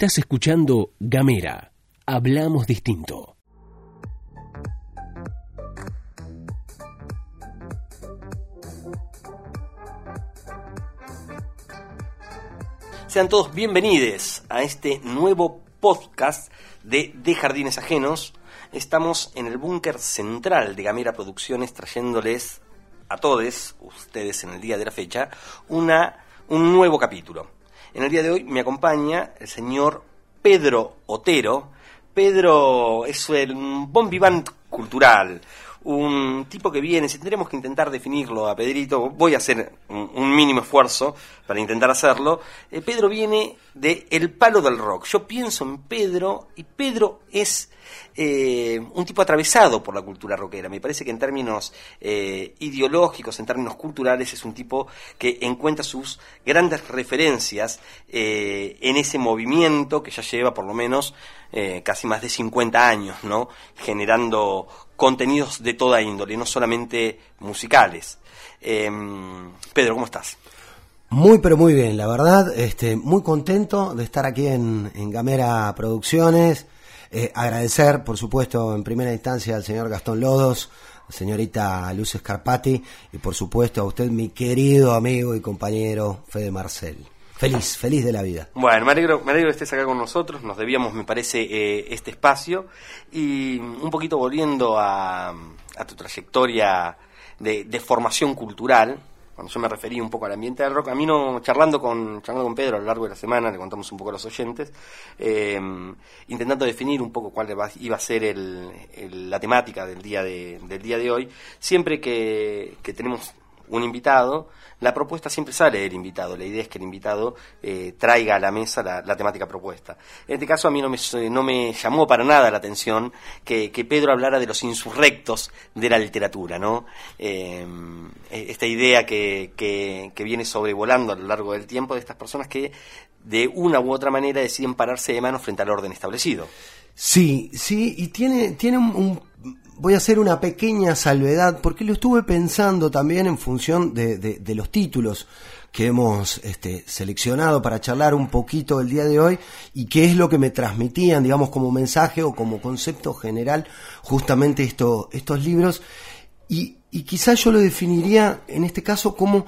Estás escuchando Gamera. Hablamos distinto. Sean todos bienvenidos a este nuevo podcast de De Jardines Ajenos. Estamos en el búnker central de Gamera Producciones trayéndoles a todos ustedes en el día de la fecha una, un nuevo capítulo. En el día de hoy me acompaña el señor Pedro Otero. Pedro es un bon cultural, un tipo que viene, si tendremos que intentar definirlo a Pedrito, voy a hacer un, mínimo esfuerzo para intentar hacerlo. Eh, Pedro viene de El Palo del Rock. Yo pienso en Pedro y Pedro es eh, un tipo atravesado por la cultura rockera. Me parece que en términos eh, ideológicos, en términos culturales, es un tipo que encuentra sus grandes referencias en ese movimiento que ya lleva por lo menos casi más de 50 años, ¿no? Generando contenidos de toda índole, no solamente musicales. Em, Pedro, ¿cómo estás? Muy, pero muy bien, la verdad, este, muy contento de estar aquí en, Gamera Producciones. Eh, agradecer, por supuesto, en primera instancia al señor Gastón Lodos, señorita Luz Scarpati y, por supuesto, a usted, mi querido amigo y compañero Fede Marcel. Feliz, feliz de la vida. Bueno, me alegro, que estés acá con nosotros. Nos debíamos, me parece, eh, este espacio. Y un poquito volviendo a, tu trayectoria de, formación cultural, cuando yo me referí un poco al ambiente del rock, a mí no, charlando con, charlando con Pedro a lo largo de la semana, le contamos un poco a los oyentes, eh, intentando definir un poco cuál iba a ser la temática del día de, del día de hoy, siempre que, que tenemos un invitado, la propuesta siempre sale del invitado. La idea es que el invitado eh, traiga a la mesa la, temática propuesta. En este caso a mí no me, no me llamó para nada la atención que, Pedro hablara de los insurrectos de la literatura, ¿no? Eh, esta idea que, que, que viene sobrevolando a lo largo del tiempo de estas personas que de una u otra manera deciden pararse de mano frente al orden establecido. Sí, sí, y tiene, tiene un, voy a hacer una pequeña salvedad, porque lo estuve pensando también en función de, de, los títulos que hemos este, seleccionado para charlar un poquito el día de hoy y qué es lo que me transmitían, digamos, como mensaje o como concepto general justamente esto, estos libros. Y, y quizás yo lo definiría en este caso como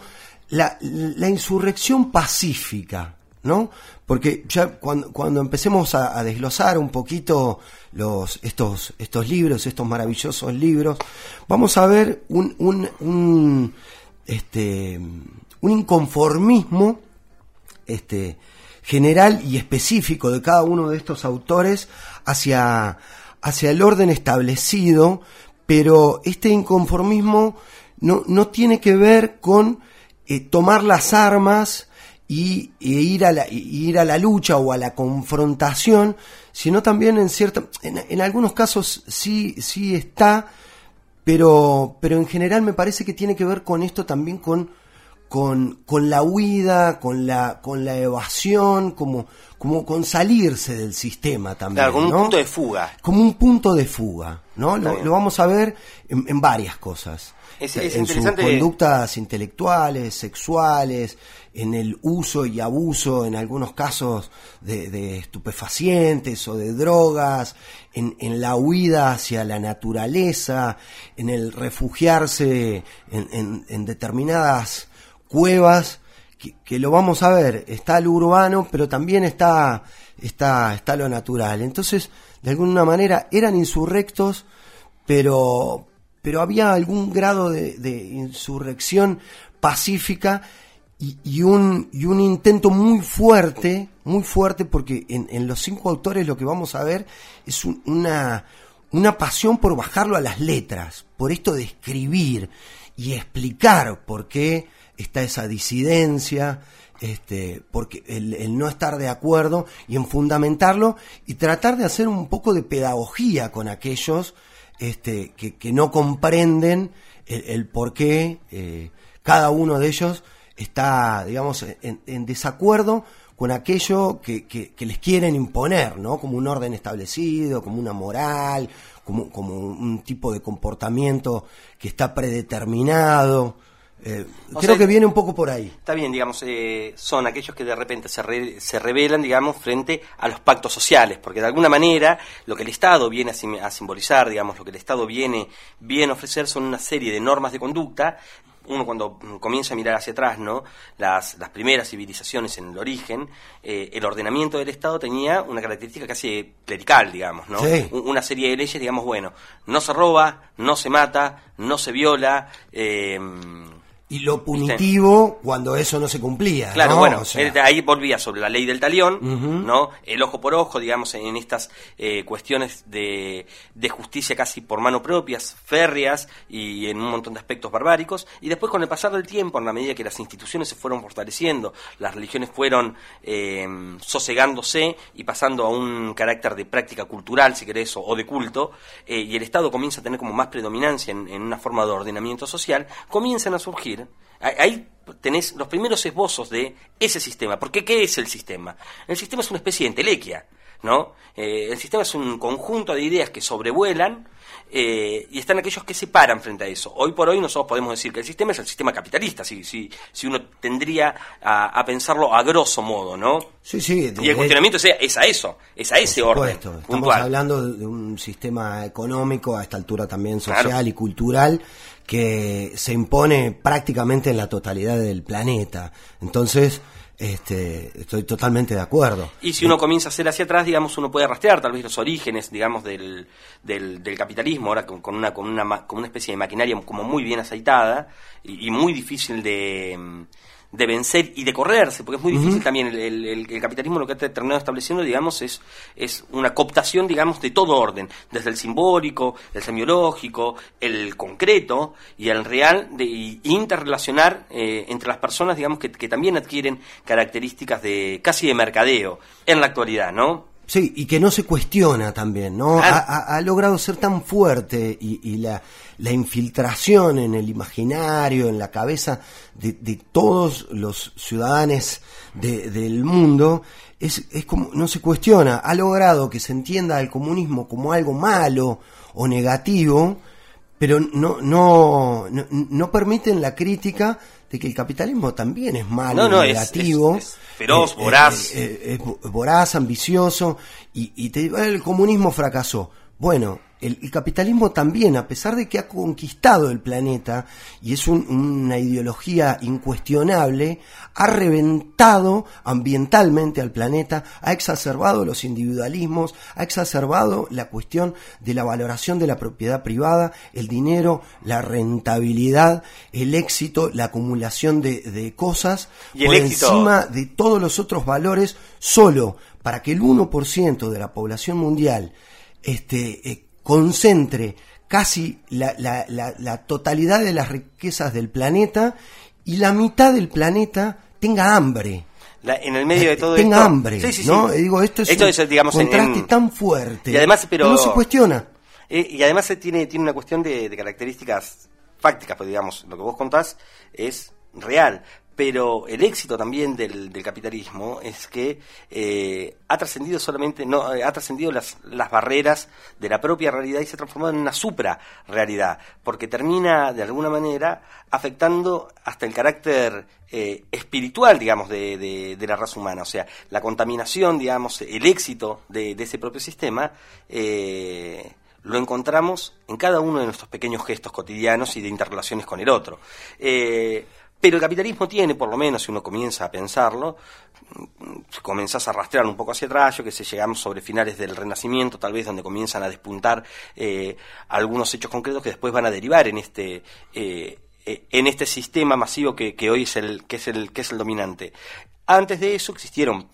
la insurrección pacífica, ¿no? Porque ya cuando, cuando empecemos a, desglosar un poquito los, estos, estos libros, estos maravillosos libros, vamos a ver un, un, este, un inconformismo este, general y específico de cada uno de estos autores hacia, hacia el orden establecido, pero este inconformismo no, no tiene que ver con eh, tomar las armas, y, ir, a la, ir a la lucha o a la confrontación, sino también en cierta, en, algunos casos sí, sí está, pero, pero en general me parece que tiene que ver con esto también con, con, con la huida, con la, con la evasión, como, como con salirse del sistema también. Claro, como un punto de fuga. Como un punto de fuga, ¿no? Lo, vamos a ver en, en varias cosas. Es, en sus conductas intelectuales, sexuales, en el uso y abuso, en algunos casos, de, estupefacientes o de drogas, en, la huida hacia la naturaleza, en el refugiarse en, determinadas cuevas, que, lo vamos a ver, está lo urbano, pero también está, está, está lo natural. Entonces, de alguna manera, eran insurrectos, pero, pero había algún grado de, insurrección pacífica y, un, y un intento muy fuerte, muy fuerte, porque en, los cinco autores lo que vamos a ver es una, una pasión por bajarlo a las letras, por esto de escribir y explicar por qué está esa disidencia, este, porque el, el, no estar de acuerdo y en fundamentarlo y tratar de hacer un poco de pedagogía con aquellos este, que, que no comprenden el, por qué eh, cada uno de ellos está, digamos, en, desacuerdo con aquello que, que, les quieren imponer, ¿no? Como un orden establecido, como una moral, como, como un tipo de comportamiento que está predeterminado. Eh, creo sea, que viene un poco por ahí. Está bien, digamos, eh, son aquellos que de repente se, re- se rebelan, digamos, frente a los pactos sociales, porque de alguna manera lo que el Estado viene a, sim- a simbolizar, digamos, lo que el Estado viene, viene a ofrecer son una serie de normas de conducta. Uno cuando mm, comienza a mirar hacia atrás, ¿no? Las, las primeras civilizaciones en el origen, eh, el ordenamiento del Estado tenía una característica casi clerical, digamos, ¿no? Sí. Un- Una serie de leyes, digamos, bueno, no se roba, no se mata, no se viola, eh, Y lo punitivo cuando eso no se cumplía. Claro, ¿no? bueno, O sea, ahí volvía sobre la ley del talión. ¿no? El ojo por ojo, digamos, en estas eh, cuestiones de, de justicia casi por mano propias, férreas y en un montón de aspectos barbáricos. Y después, con el pasar del tiempo, en la medida que las instituciones se fueron fortaleciendo, las religiones fueron eh, sosegándose y pasando a un carácter de práctica cultural, si querés, o, o de culto, eh, y el Estado comienza a tener como más predominancia en, en una forma de ordenamiento social, comienzan a surgir Ahí- Ahí tenés los primeros esbozos de ese sistema. Porque ¿qué es el sistema? El sistema es una especie de entelequia, ¿no? Eh, el sistema es un conjunto de ideas que sobrevuelan eh, y están aquellos que se paran frente a eso. Hoy por hoy nosotros podemos decir que el sistema es el sistema capitalista, si, si, si uno tendría a, a pensarlo a grosso modo, ¿no? Sí, sí. Y el cuestionamiento es, es a eso, es a ese orden estamos puntual. hablando de un sistema económico, a esta altura también social Claro. y cultural, que se impone prácticamente en la totalidad del planeta. Entonces, este, estoy totalmente de acuerdo. Y si uno comienza a hacer hacia atrás, digamos, uno puede rastrear tal vez los orígenes, digamos, del, del, del capitalismo, ahora con, una, con, una, con una especie de maquinaria como muy bien aceitada y, muy difícil de, de vencer y de correrse, porque es muy difícil también el, el- el- el capitalismo lo que ha terminado estableciendo, digamos, es, es una cooptación, digamos, de todo orden, desde el simbólico, el semiológico, el concreto y el real, de, y interrelacionar eh, entre las personas, digamos, que, que también adquieren características de casi de mercadeo en la actualidad, ¿no? Sí, y que no se cuestiona también, ¿no? Claro. Ha, ha- ha logrado ser tan fuerte y, y la, la infiltración en el imaginario, en la cabeza de, de todos los ciudadanos de- del mundo, es, es como, no se cuestiona, ha logrado que se entienda el comunismo como algo malo o negativo, pero no, no, no, no permiten la crítica de que el capitalismo también es malo, No, no, y es- negativo. es- es feroz, voraz. eh, eh, es vo- voraz, ambicioso, y, y te digo, el comunismo fracasó. Bueno, el, el capitalismo también, a pesar de que ha conquistado el planeta y es un- una ideología incuestionable, ha reventado ambientalmente al planeta, ha exacerbado los individualismos, ha exacerbado la cuestión de la valoración de la propiedad privada, el dinero, la rentabilidad, el éxito, la acumulación de, de cosas Y por éxito- encima de todos los otros valores solo para que el 1% de la población mundial este, eh, concentre casi la, la- la- la totalidad de las riquezas del planeta y la mitad del planeta tenga hambre. En el medio de todo tenga esto. hambre, Sí, sí, sí. ¿no? Digo, esto es Esto un es, digamos, en- contraste en- tan fuerte. Y además, pero- que no se cuestiona. Eh, y además eh, tiene, tiene una cuestión de, de características fácticas, pues digamos, lo que vos contás es real. Pero el éxito también del, capitalismo es que eh, ha trascendido solamente, no, eh, ha trascendido las, barreras de la propia realidad y se ha transformado en una supra realidad, porque termina de alguna manera afectando hasta el carácter eh, espiritual, digamos, de, la raza humana. O sea, la contaminación, digamos, el éxito de, ese propio sistema, lo encontramos en cada uno de nuestros pequeños gestos cotidianos y de interrelaciones con el otro. Pero el capitalismo tiene, por lo menos, si uno comienza a pensarlo, mm, comenzás a rastrear un poco hacia atrás, yo que sé, llegamos sobre finales del Renacimiento, tal vez donde comienzan a despuntar eh, algunos hechos concretos que después van a derivar en este eh, eh, en este sistema masivo que, que hoy es el que es el que es el dominante. Antes de eso existieron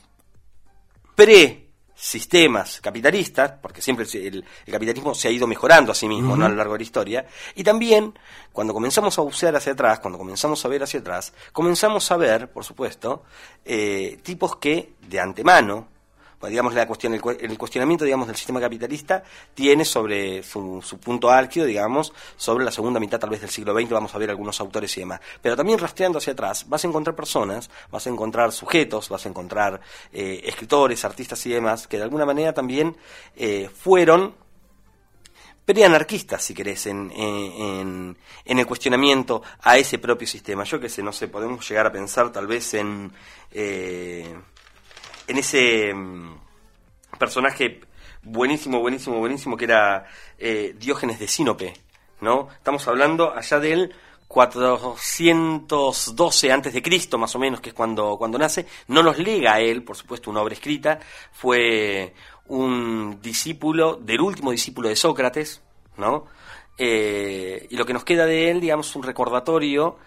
pre-sistemas capitalistas, porque siempre el, el capitalismo se ha ido mejorando a sí mismo ¿no? a lo largo de la historia, y también cuando comenzamos a bucear hacia atrás, cuando comenzamos a ver hacia atrás, comenzamos a ver, por supuesto, eh, tipos que de antemano, pues, digamos la cuestión, el, cu- el cuestionamiento digamos del sistema capitalista tiene sobre su, punto álgido, digamos, sobre la segunda mitad tal vez del siglo XX, vamos a ver algunos autores y demás. Pero también rastreando hacia atrás, vas a encontrar personas, vas a encontrar sujetos, vas a encontrar eh, escritores, artistas y demás, que de alguna manera también eh, fueron preanarquistas, si querés, en, en, en, el cuestionamiento a ese propio sistema. Yo qué sé, no sé, podemos llegar a pensar tal vez en, eh, en ese mm, personaje buenísimo, buenísimo, buenísimo que era eh, Diógenes de Sinope, ¿no? Estamos hablando allá del 412 antes de Cristo, más o menos, que es cuando, cuando nace. No nos lega a él, por supuesto, una obra escrita. Fue un discípulo del último discípulo de Sócrates, ¿no? Eh, y lo que nos queda de él, digamos, un recordatorio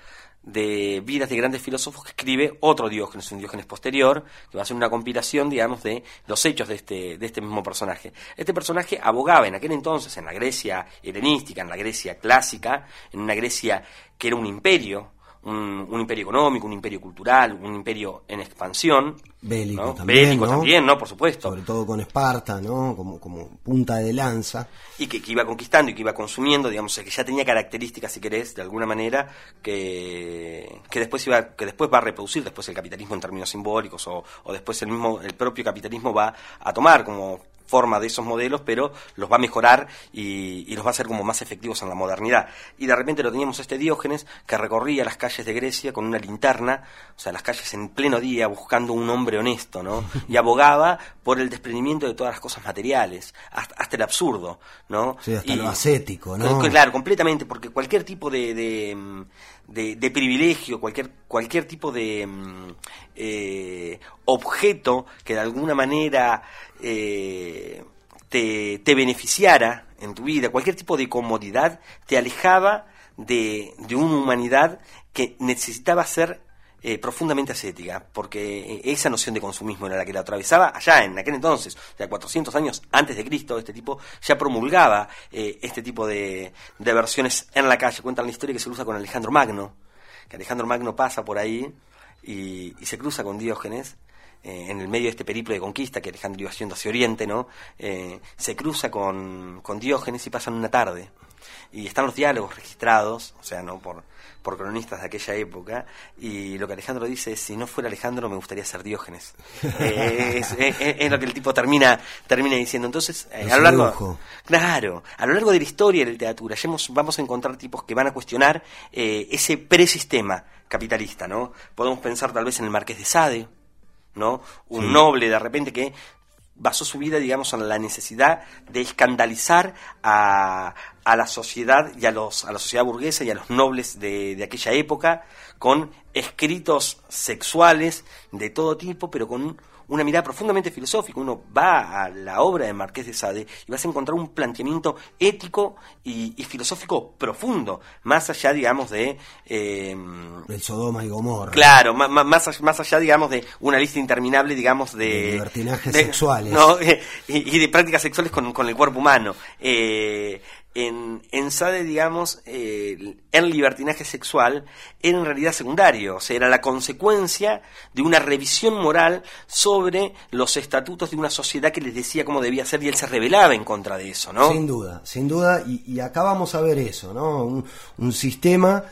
de vidas de grandes filósofos que escribe otro Diógenes, un Diógenes posterior, que va a ser una compilación, digamos, de los hechos de este, de este mismo personaje. Este personaje abogaba en aquel entonces, en la Grecia helenística, en la Grecia clásica, en una Grecia que era un imperio, un, imperio económico, un imperio cultural, un imperio en expansión. Bélico también. Bélico también, ¿no? Por supuesto. Sobre todo con Esparta, ¿no? Como, como punta de lanza. Y que, iba conquistando y que iba consumiendo, digamos, que ya tenía características, si querés, de alguna manera, que, que, después, iba, que después va a reproducir después el capitalismo en términos simbólicos o, o después el mismo, el propio capitalismo va a tomar como forma de esos modelos, pero los va a mejorar y, los va a hacer como más efectivos en la modernidad. Y de repente lo teníamos este Diógenes que recorría las calles de Grecia con una linterna, o sea, las calles en pleno día buscando un hombre honesto, ¿no? Y abogaba por el desprendimiento de todas las cosas materiales, hasta, el absurdo, ¿no? Sí, hasta lo ascético, ¿no? Claro, completamente, porque cualquier tipo de, de, privilegio, cualquier, cualquier tipo de mm, eh, objeto que de alguna manera eh, te, te, beneficiara en tu vida, cualquier tipo de comodidad, te alejaba de, de una humanidad que necesitaba ser eh, profundamente ascética, porque esa noción de consumismo era la que la atravesaba allá en aquel entonces, sea, 400 años antes de Cristo, este tipo ya promulgaba este tipo de, de versiones en la calle. Cuentan la historia que se usa con Alejandro Magno, que Alejandro Magno pasa por ahí y, se cruza con Diógenes. Eh, en el medio de este periplo de conquista que Alejandro iba haciendo hacia Oriente, ¿no? Eh, se cruza con, con, Diógenes y pasan una tarde. Y están los diálogos registrados, o sea, ¿no? Por, por cronistas de aquella época, y lo que Alejandro dice es, si no fuera Alejandro me gustaría ser Diógenes. Eh, es, lo que el tipo termina, termina diciendo. Entonces, a lo largo... Claro, a lo largo de la historia de la literatura, vamos a encontrar tipos que van a cuestionar ese presistema capitalista, ¿no? Podemos pensar tal vez en el Marqués de Sade, ¿no? Un noble de repente que basó su vida, digamos, en la necesidad de escandalizar a, a la sociedad y a, los, a la sociedad burguesa y a los nobles de, de aquella época con escritos sexuales de todo tipo, pero con una mirada profundamente filosófica. Uno va a la obra de Marqués de Sade y vas a encontrar un planteamiento ético y, filosófico profundo, más allá, digamos, de... Eh, El Sodoma y Gomorra. Claro, más, más, más allá, digamos, de una lista interminable, digamos, de... de libertinajes sexuales. y, y, de prácticas sexuales con, con el cuerpo humano. Eh, en, en Sade, digamos, el libertinaje sexual era en realidad secundario, o sea, era la consecuencia de una revisión moral sobre los estatutos de una sociedad que les decía cómo debía ser y él se rebelaba en contra de eso, ¿no? Sin duda, sin duda, y, acá vamos a ver eso, ¿no? Un, sistema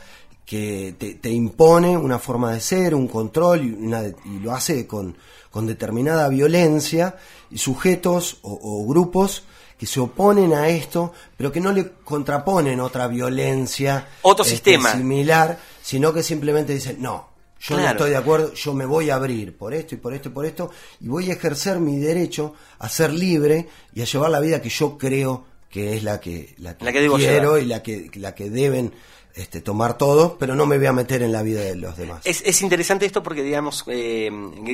que te, impone una forma de ser, un control, y, y lo hace con, con, determinada violencia, y sujetos o grupos que se oponen a esto, pero que no le contraponen otra violencia otro este, sistema. similar, sino que simplemente dicen, no, yo no estoy de acuerdo, yo me voy a abrir por esto y por esto y por esto, y voy a ejercer mi derecho a ser libre y a llevar la vida que yo creo que es la que, la que, quiero y la que, la que deben este, tomar todo, pero no me voy a meter en la vida de los demás. Es, interesante esto porque, digamos, eh,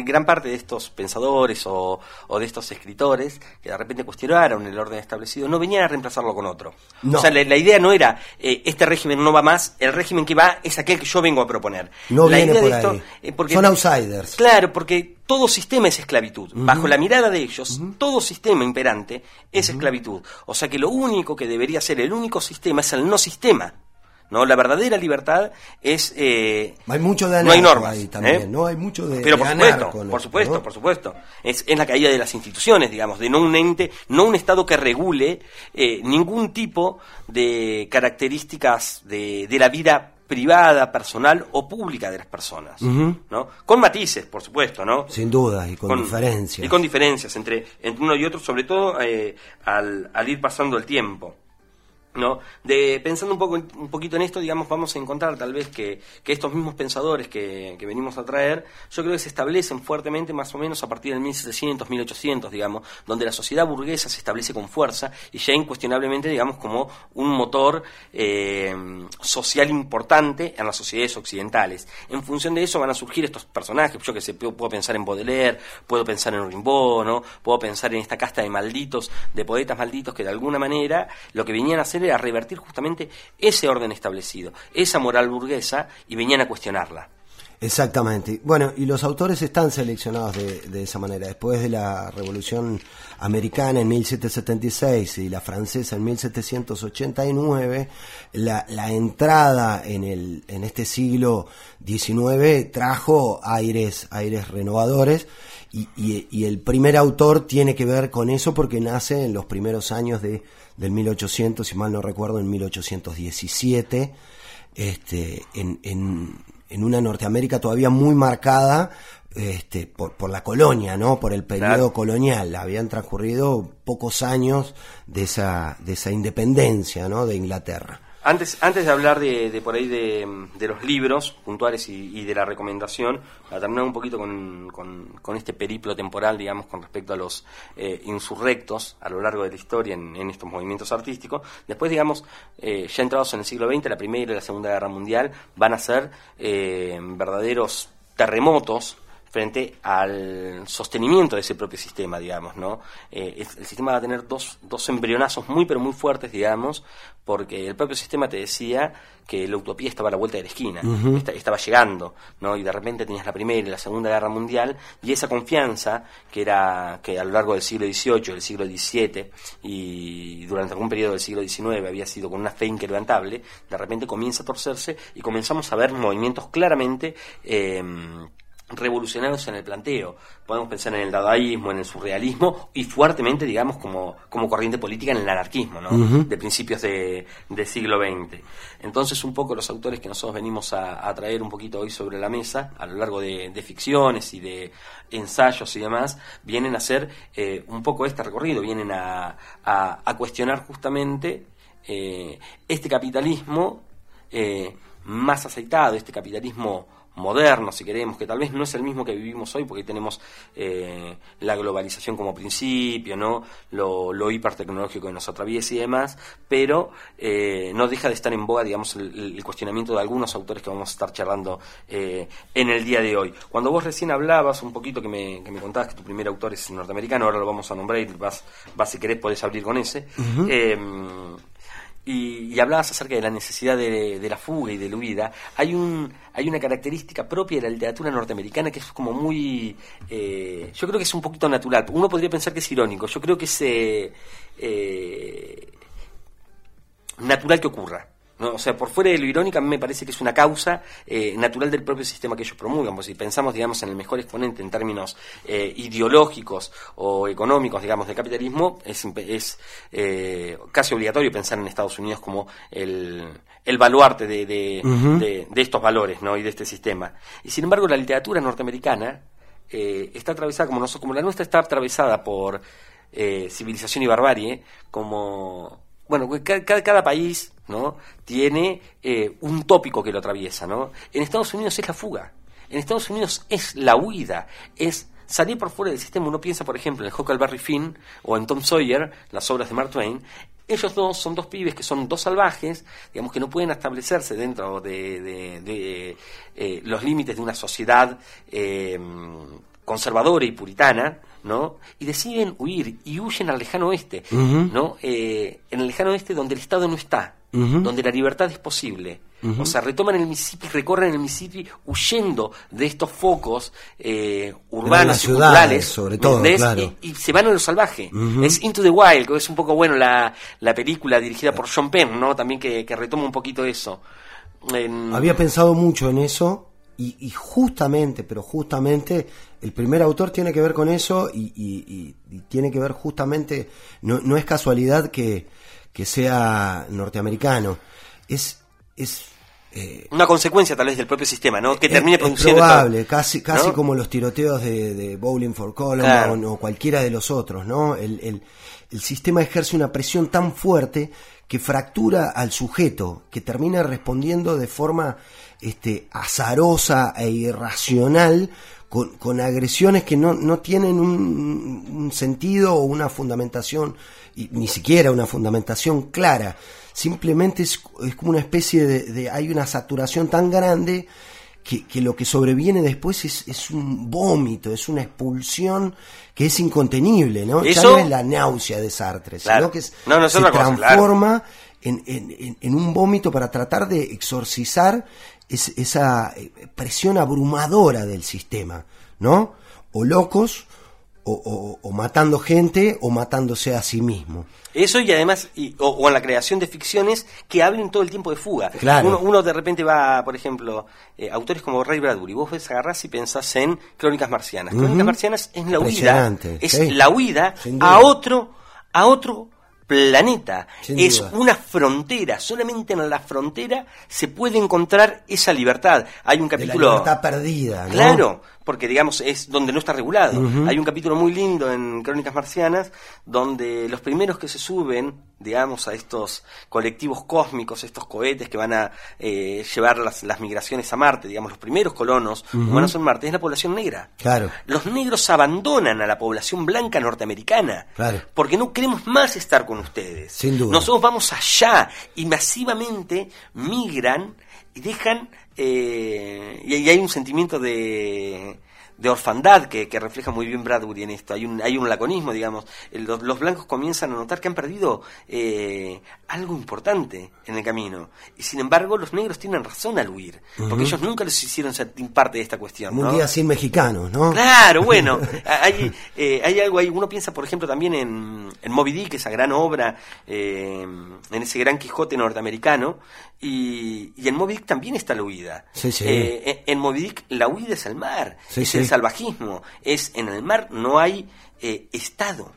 gran parte de estos pensadores o, de estos escritores que de repente cuestionaron el orden establecido no venían a reemplazarlo con otro. O sea, la, idea no era eh, este régimen no va más, el régimen que va es aquel que yo vengo a proponer. No la viene por ahí. Eh, Son outsiders. Claro, porque todo sistema es esclavitud. Bajo la mirada de ellos, todo sistema imperante es esclavitud. O sea que lo único que debería ser el único sistema es el no sistema. ¿No? La verdadera libertad es... Eh, hay mucho de no hay normas, ahí también, ¿eh? ¿no? Hay mucho de Pero por supuesto, por supuesto, por supuesto. Es, la caída de las instituciones, digamos, de no un ente, no un Estado que regule eh, ningún tipo de características de, de la vida privada, personal o pública de las personas, ¿no? Con matices, por supuesto, ¿no? Sin duda, y con, diferencias. Y con diferencias entre, entre uno y otro, sobre todo al, al ir pasando el tiempo. ¿No? De, pensando un, poco, un poquito en esto, digamos, vamos a encontrar tal vez que, que estos mismos pensadores que, que, venimos a traer, yo creo que se establecen fuertemente más o menos a partir del 1700, 1800, digamos, donde la sociedad burguesa se establece con fuerza y ya incuestionablemente, digamos, como un motor eh, social importante en las sociedades occidentales. En función de eso van a surgir estos personajes, yo que sé, puedo pensar en Baudelaire, puedo pensar en Rimbaud, ¿no? Puedo pensar en esta casta de malditos, de poetas malditos que de alguna manera lo que venían a hacer a revertir justamente ese orden establecido, esa moral burguesa, y venían a cuestionarla. Exactamente. Bueno, y los autores están seleccionados de, esa manera. Después de la Revolución Americana en 1776 y la francesa en 1789, la, entrada en, el, en este siglo XIX trajo aires, aires renovadores y el primer autor tiene que ver con eso porque nace en los primeros años de del 1800, si mal no recuerdo, en 1817, este, en, en, en una Norteamérica todavía muy marcada este, por, por la colonia, ¿no? Por el periodo colonial. Habían transcurrido pocos años de esa, de esa independencia, ¿no? De Inglaterra. Antes, antes de hablar de, por ahí de, los libros puntuales y, de la recomendación, para terminar un poquito con, con, este periplo temporal, digamos, con respecto a los eh, insurrectos a lo largo de la historia en, estos movimientos artísticos, después, digamos, eh, ya entrados en el siglo XX, la Primera y la Segunda Guerra Mundial van a ser eh, verdaderos terremotos frente al sostenimiento de ese propio sistema, digamos, ¿no? Eh, el sistema va a tener dos, dos embrionazos muy, pero muy fuertes, digamos, porque el propio sistema te decía que la utopía estaba a la vuelta de la esquina, estaba llegando, ¿no? Y de repente tenías la Primera y la Segunda Guerra Mundial, y esa confianza que era, que a lo largo del siglo XVIII, del siglo XVII, y durante algún periodo del siglo XIX había sido con una fe inquebrantable, de repente comienza a torcerse y comenzamos a ver movimientos claramente eh, revolucionarios en el planteo. Podemos pensar en el dadaísmo, en el surrealismo y fuertemente, digamos, como, como corriente política en el anarquismo, ¿no? De principios de, siglo XX. Entonces, un poco los autores que nosotros venimos a, traer un poquito hoy sobre la mesa, a lo largo de, ficciones y de ensayos y demás, vienen a hacer eh, un poco este recorrido, vienen a, a, cuestionar justamente eh, este capitalismo eh, más aceitado, este capitalismo moderno, si queremos, que tal vez no es el mismo que vivimos hoy, porque tenemos eh, la globalización como principio, ¿no? Lo, lo hipertecnológico que nos atraviesa y demás, pero eh, no deja de estar en boga, digamos, el, cuestionamiento de algunos autores que vamos a estar charlando eh, en el día de hoy. Cuando vos recién hablabas un poquito, que me, que me contabas que tu primer autor es norteamericano, ahora lo vamos a nombrar y vas, vas si querés, podés abrir con ese. Y, hablabas acerca de la necesidad de, la fuga y de la huida, hay, un, hay una característica propia de la literatura norteamericana que es como muy... Eh, yo creo que es un poquito natural. Uno podría pensar que es irónico. Yo creo que es eh, eh, natural que ocurra. O sea, por fuera de lo irónico, a mí me parece que es una causa eh, natural del propio sistema que ellos promulgan. Pues si pensamos, digamos, en el mejor exponente en términos eh, ideológicos o económicos, digamos, del capitalismo, es, es eh, casi obligatorio pensar en Estados Unidos como el, el baluarte de, de, estos valores ¿no? y de este sistema. Y sin embargo, la literatura norteamericana está atravesada, como, nosotros, como la nuestra está atravesada por civilización y barbarie, como bueno, cada, cada, país ¿no? tiene eh, un tópico que lo atraviesa. ¿no? En Estados Unidos es la fuga, en Estados Unidos es la huida, es salir por fuera del sistema. Uno piensa, por ejemplo, en Huckleberry Finn o en Tom Sawyer, las obras de Mark Twain. Ellos dos son dos pibes que son dos salvajes, digamos que no pueden establecerse dentro de, eh, los límites de una sociedad eh, conservadora y puritana, ¿no? Y deciden huir y huyen al lejano oeste, ¿no? Eh, en el lejano oeste donde el Estado no está, donde la libertad es posible. O sea, retoman el Mississippi, recorren el Mississippi huyendo de estos focos eh, urbanos y culturales, sobre todo, y, se van a lo salvaje. Es Into the Wild, que es un poco bueno la, la película dirigida por John Penn, ¿no? También que, que retoma un poquito eso. Había pensado mucho en eso y, justamente, pero justamente, el primer autor tiene que ver con eso y, tiene que ver justamente, no, no es casualidad que, que, sea norteamericano, es... es eh, una consecuencia tal vez del propio sistema, ¿no? Que termine produciendo. Es probable, casi, casi como los tiroteos de, Bowling for Columbine o, cualquiera de los otros, ¿no? El, el, el sistema ejerce una presión tan fuerte que fractura al sujeto, que termina respondiendo de forma este, azarosa e irracional con, con agresiones que no, no tienen un, un sentido o una fundamentación, y ni siquiera una fundamentación clara. Simplemente es, es como una especie de, de, hay una saturación tan grande que, que, lo que sobreviene después es, es, un vómito, es una expulsión que es incontenible, ¿no? ¿Eso? Ya no es la náusea de Sartre, Claro. sino que es- No, no es se cosa, transforma en- en- en un vómito para tratar de exorcizar es- esa eh, presión abrumadora del sistema, ¿no? O locos, o, o- o matando gente, o matándose a sí mismo. Eso y además, y- o, o en la creación de ficciones que hablen todo el tiempo de fuga. Claro. Uno, uno de repente va, por ejemplo, eh, autores como Ray Bradbury, vos ves, agarrás y pensás en Crónicas Marcianas. Crónicas. Marcianas es la huida, es sí. la huida a otro, a otro planeta. Sin es duda. una frontera, solamente en la frontera se puede encontrar esa libertad. Hay un De la capítulo... libertad perdida, ¿no? Claro, porque digamos es donde no está regulado. Hay un capítulo muy lindo en Crónicas Marcianas donde los primeros que se suben, digamos, a estos colectivos cósmicos, estos cohetes que van a eh, llevar las, las migraciones a Marte, digamos, los primeros colonos humanos en Marte, es la población negra. Claro. Los negros abandonan a la población blanca norteamericana Claro. porque no queremos más estar con ustedes. Sin duda. Nosotros vamos allá y masivamente migran y dejan eh, y, y hay un sentimiento de, de orfandad que, que refleja muy bien Bradbury en esto. Hay un, hay un laconismo, digamos. El- Los, blancos comienzan a notar que han perdido eh, algo importante en el camino. Y sin embargo, los negros tienen razón al huir, porque ellos nunca les hicieron sentir parte de esta cuestión. Un día sin mexicanos, ¿no? Claro, bueno, hay, eh, hay algo ahí, uno piensa por ejemplo también en, en Moby Dick, esa gran obra, eh, en ese gran Quijote norteamericano, y, y en Moby Dick también está la huida. Sí, sí. Eh, en- Moby Dick la huida es el mar, Sí, es sí. El salvajismo, es en el mar no hay eh, Estado,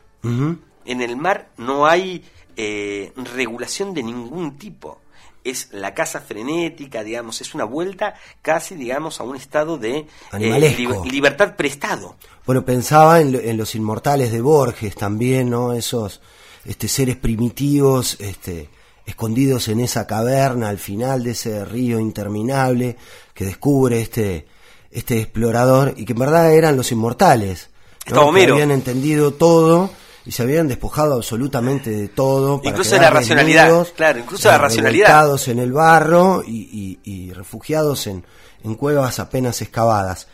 en el mar no hay eh, regulación de ningún tipo. Es la caza frenética, digamos, es una vuelta casi, digamos, a un estado de eh, libertad prestado. Bueno, pensaba en, lo- en los inmortales de Borges también, ¿no? Esos este, seres primitivos, este, escondidos en esa caverna al final de ese río interminable que descubre este, este explorador y que en verdad eran los inmortales. Que habían entendido todo y se habían despojado absolutamente de todo. para Incluso de la racionalidad, desnudos, claro, incluso la eh, racionalidad. en el barro y, y- y refugiados en, en cuevas apenas excavadas.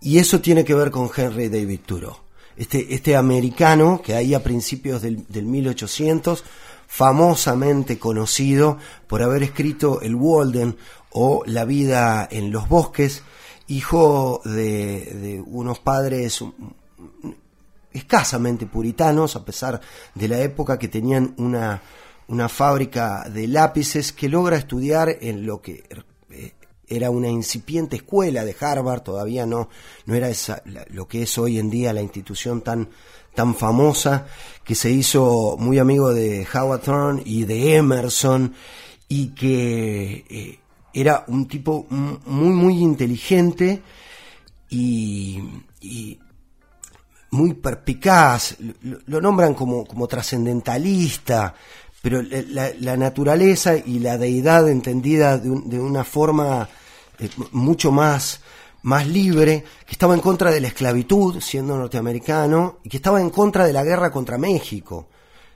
Y eso tiene que ver con Henry David Thoreau. Este, este americano que ahí a principios del, del 1800, famosamente conocido por haber escrito El Walden o La vida en los bosques, hijo de, de unos padres escasamente puritanos, a pesar de la época que tenían una, una fábrica de lápices que logra estudiar en lo que eh, era una incipiente escuela de Harvard, todavía no, no era esa, lo que es hoy en día la institución tan, tan famosa, que se hizo muy amigo de Howard Thorne y de Emerson, y que eh, era un tipo muy, muy inteligente y, y muy perpicaz, lo, nombran como, como trascendentalista, pero la, naturaleza y la deidad entendida de, un- de una forma eh, mucho más, más libre, que estaba en contra de la esclavitud, siendo norteamericano, y que estaba en contra de la guerra contra México,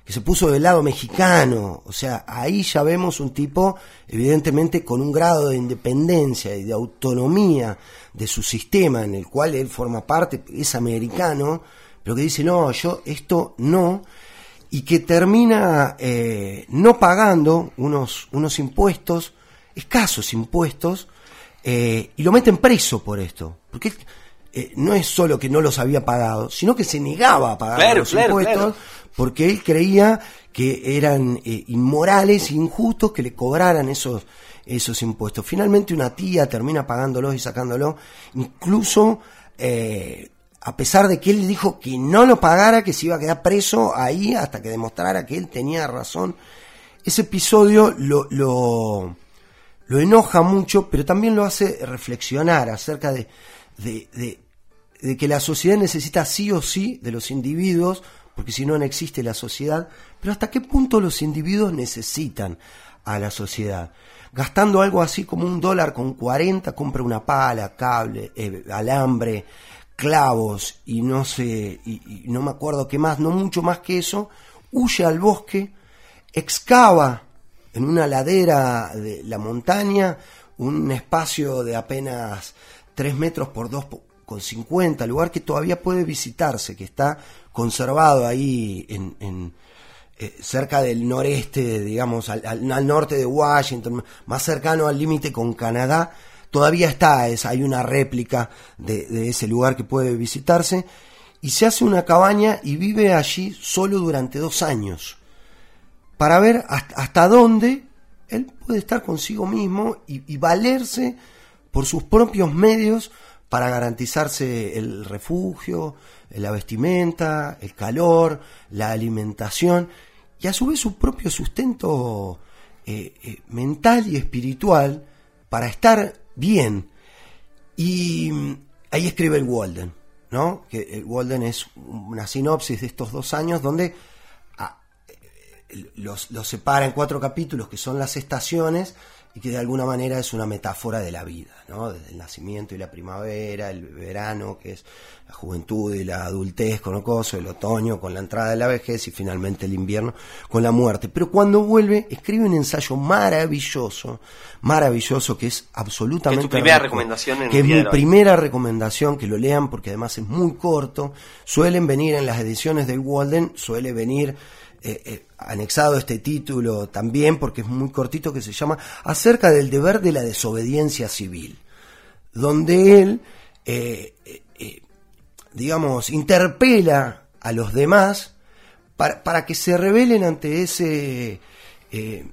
que se puso del lado mexicano, o sea, ahí ya vemos un tipo, evidentemente, con un grado de independencia y de autonomía de su sistema en el cual él forma parte, es americano, pero que dice, no, yo esto no, y que termina eh, no pagando unos, unos impuestos, escasos impuestos, eh, y lo meten preso por esto, porque eh, no es solo que no los había pagado, sino que se negaba a pagar Claro, los claro, impuestos, claro. porque él creía que eran eh, inmorales, injustos que le cobraran esos esos impuestos. Finalmente una tía termina pagándolos y sacándolo, incluso eh, a pesar de que él dijo que no lo pagara, que se iba a quedar preso ahí hasta que demostrara que él tenía razón. Ese episodio lo, lo, lo enoja mucho, pero también lo hace reflexionar acerca de, de, de- que la sociedad necesita sí o sí de los individuos porque si no, no existe la sociedad, pero hasta qué punto los individuos necesitan a la sociedad. Gastando algo así como un dólar con 40, compra una pala, cable, eh, alambre, clavos y no sé, y, no me acuerdo qué más, no mucho más que eso, huye al bosque, excava en una ladera de la montaña un espacio de apenas 3 metros por 2 con 50, lugar que todavía puede visitarse, que está conservado ahí en, eh, cerca del noreste, digamos, al, norte de Washington, más cercano al límite con Canadá, todavía está, es, hay una réplica de, ese lugar que puede visitarse, y se hace una cabaña y vive allí solo durante dos años, para ver hasta, dónde él puede estar consigo mismo y valerse por sus propios medios para garantizarse el refugio, la vestimenta, el calor, la alimentación y a su vez su propio sustento eh, eh, mental y espiritual para estar bien. Y mm, ahí escribe el Walden, ¿no? Que el Walden es una sinopsis de estos dos años donde ah, eh, los, los separa en cuatro capítulos que son las estaciones y que de alguna manera es una metáfora de la vida, ¿no? Desde el nacimiento y la primavera, el verano, que es la juventud y la adultez con ocoso, el otoño con la entrada de la vejez y finalmente el invierno con la muerte. Pero cuando vuelve, escribe un ensayo maravilloso, maravilloso, que es absolutamente... Que es tu primera recomendación en Que es mi primera recomendación, que lo lean porque además es muy corto. Suelen venir en las ediciones del Walden, suele venir eh, eh, anexado este título también, porque es muy cortito, que se llama Acerca del deber de la desobediencia civil, donde él, eh, digamos, interpela a los demás para, para, que se rebelen ante ese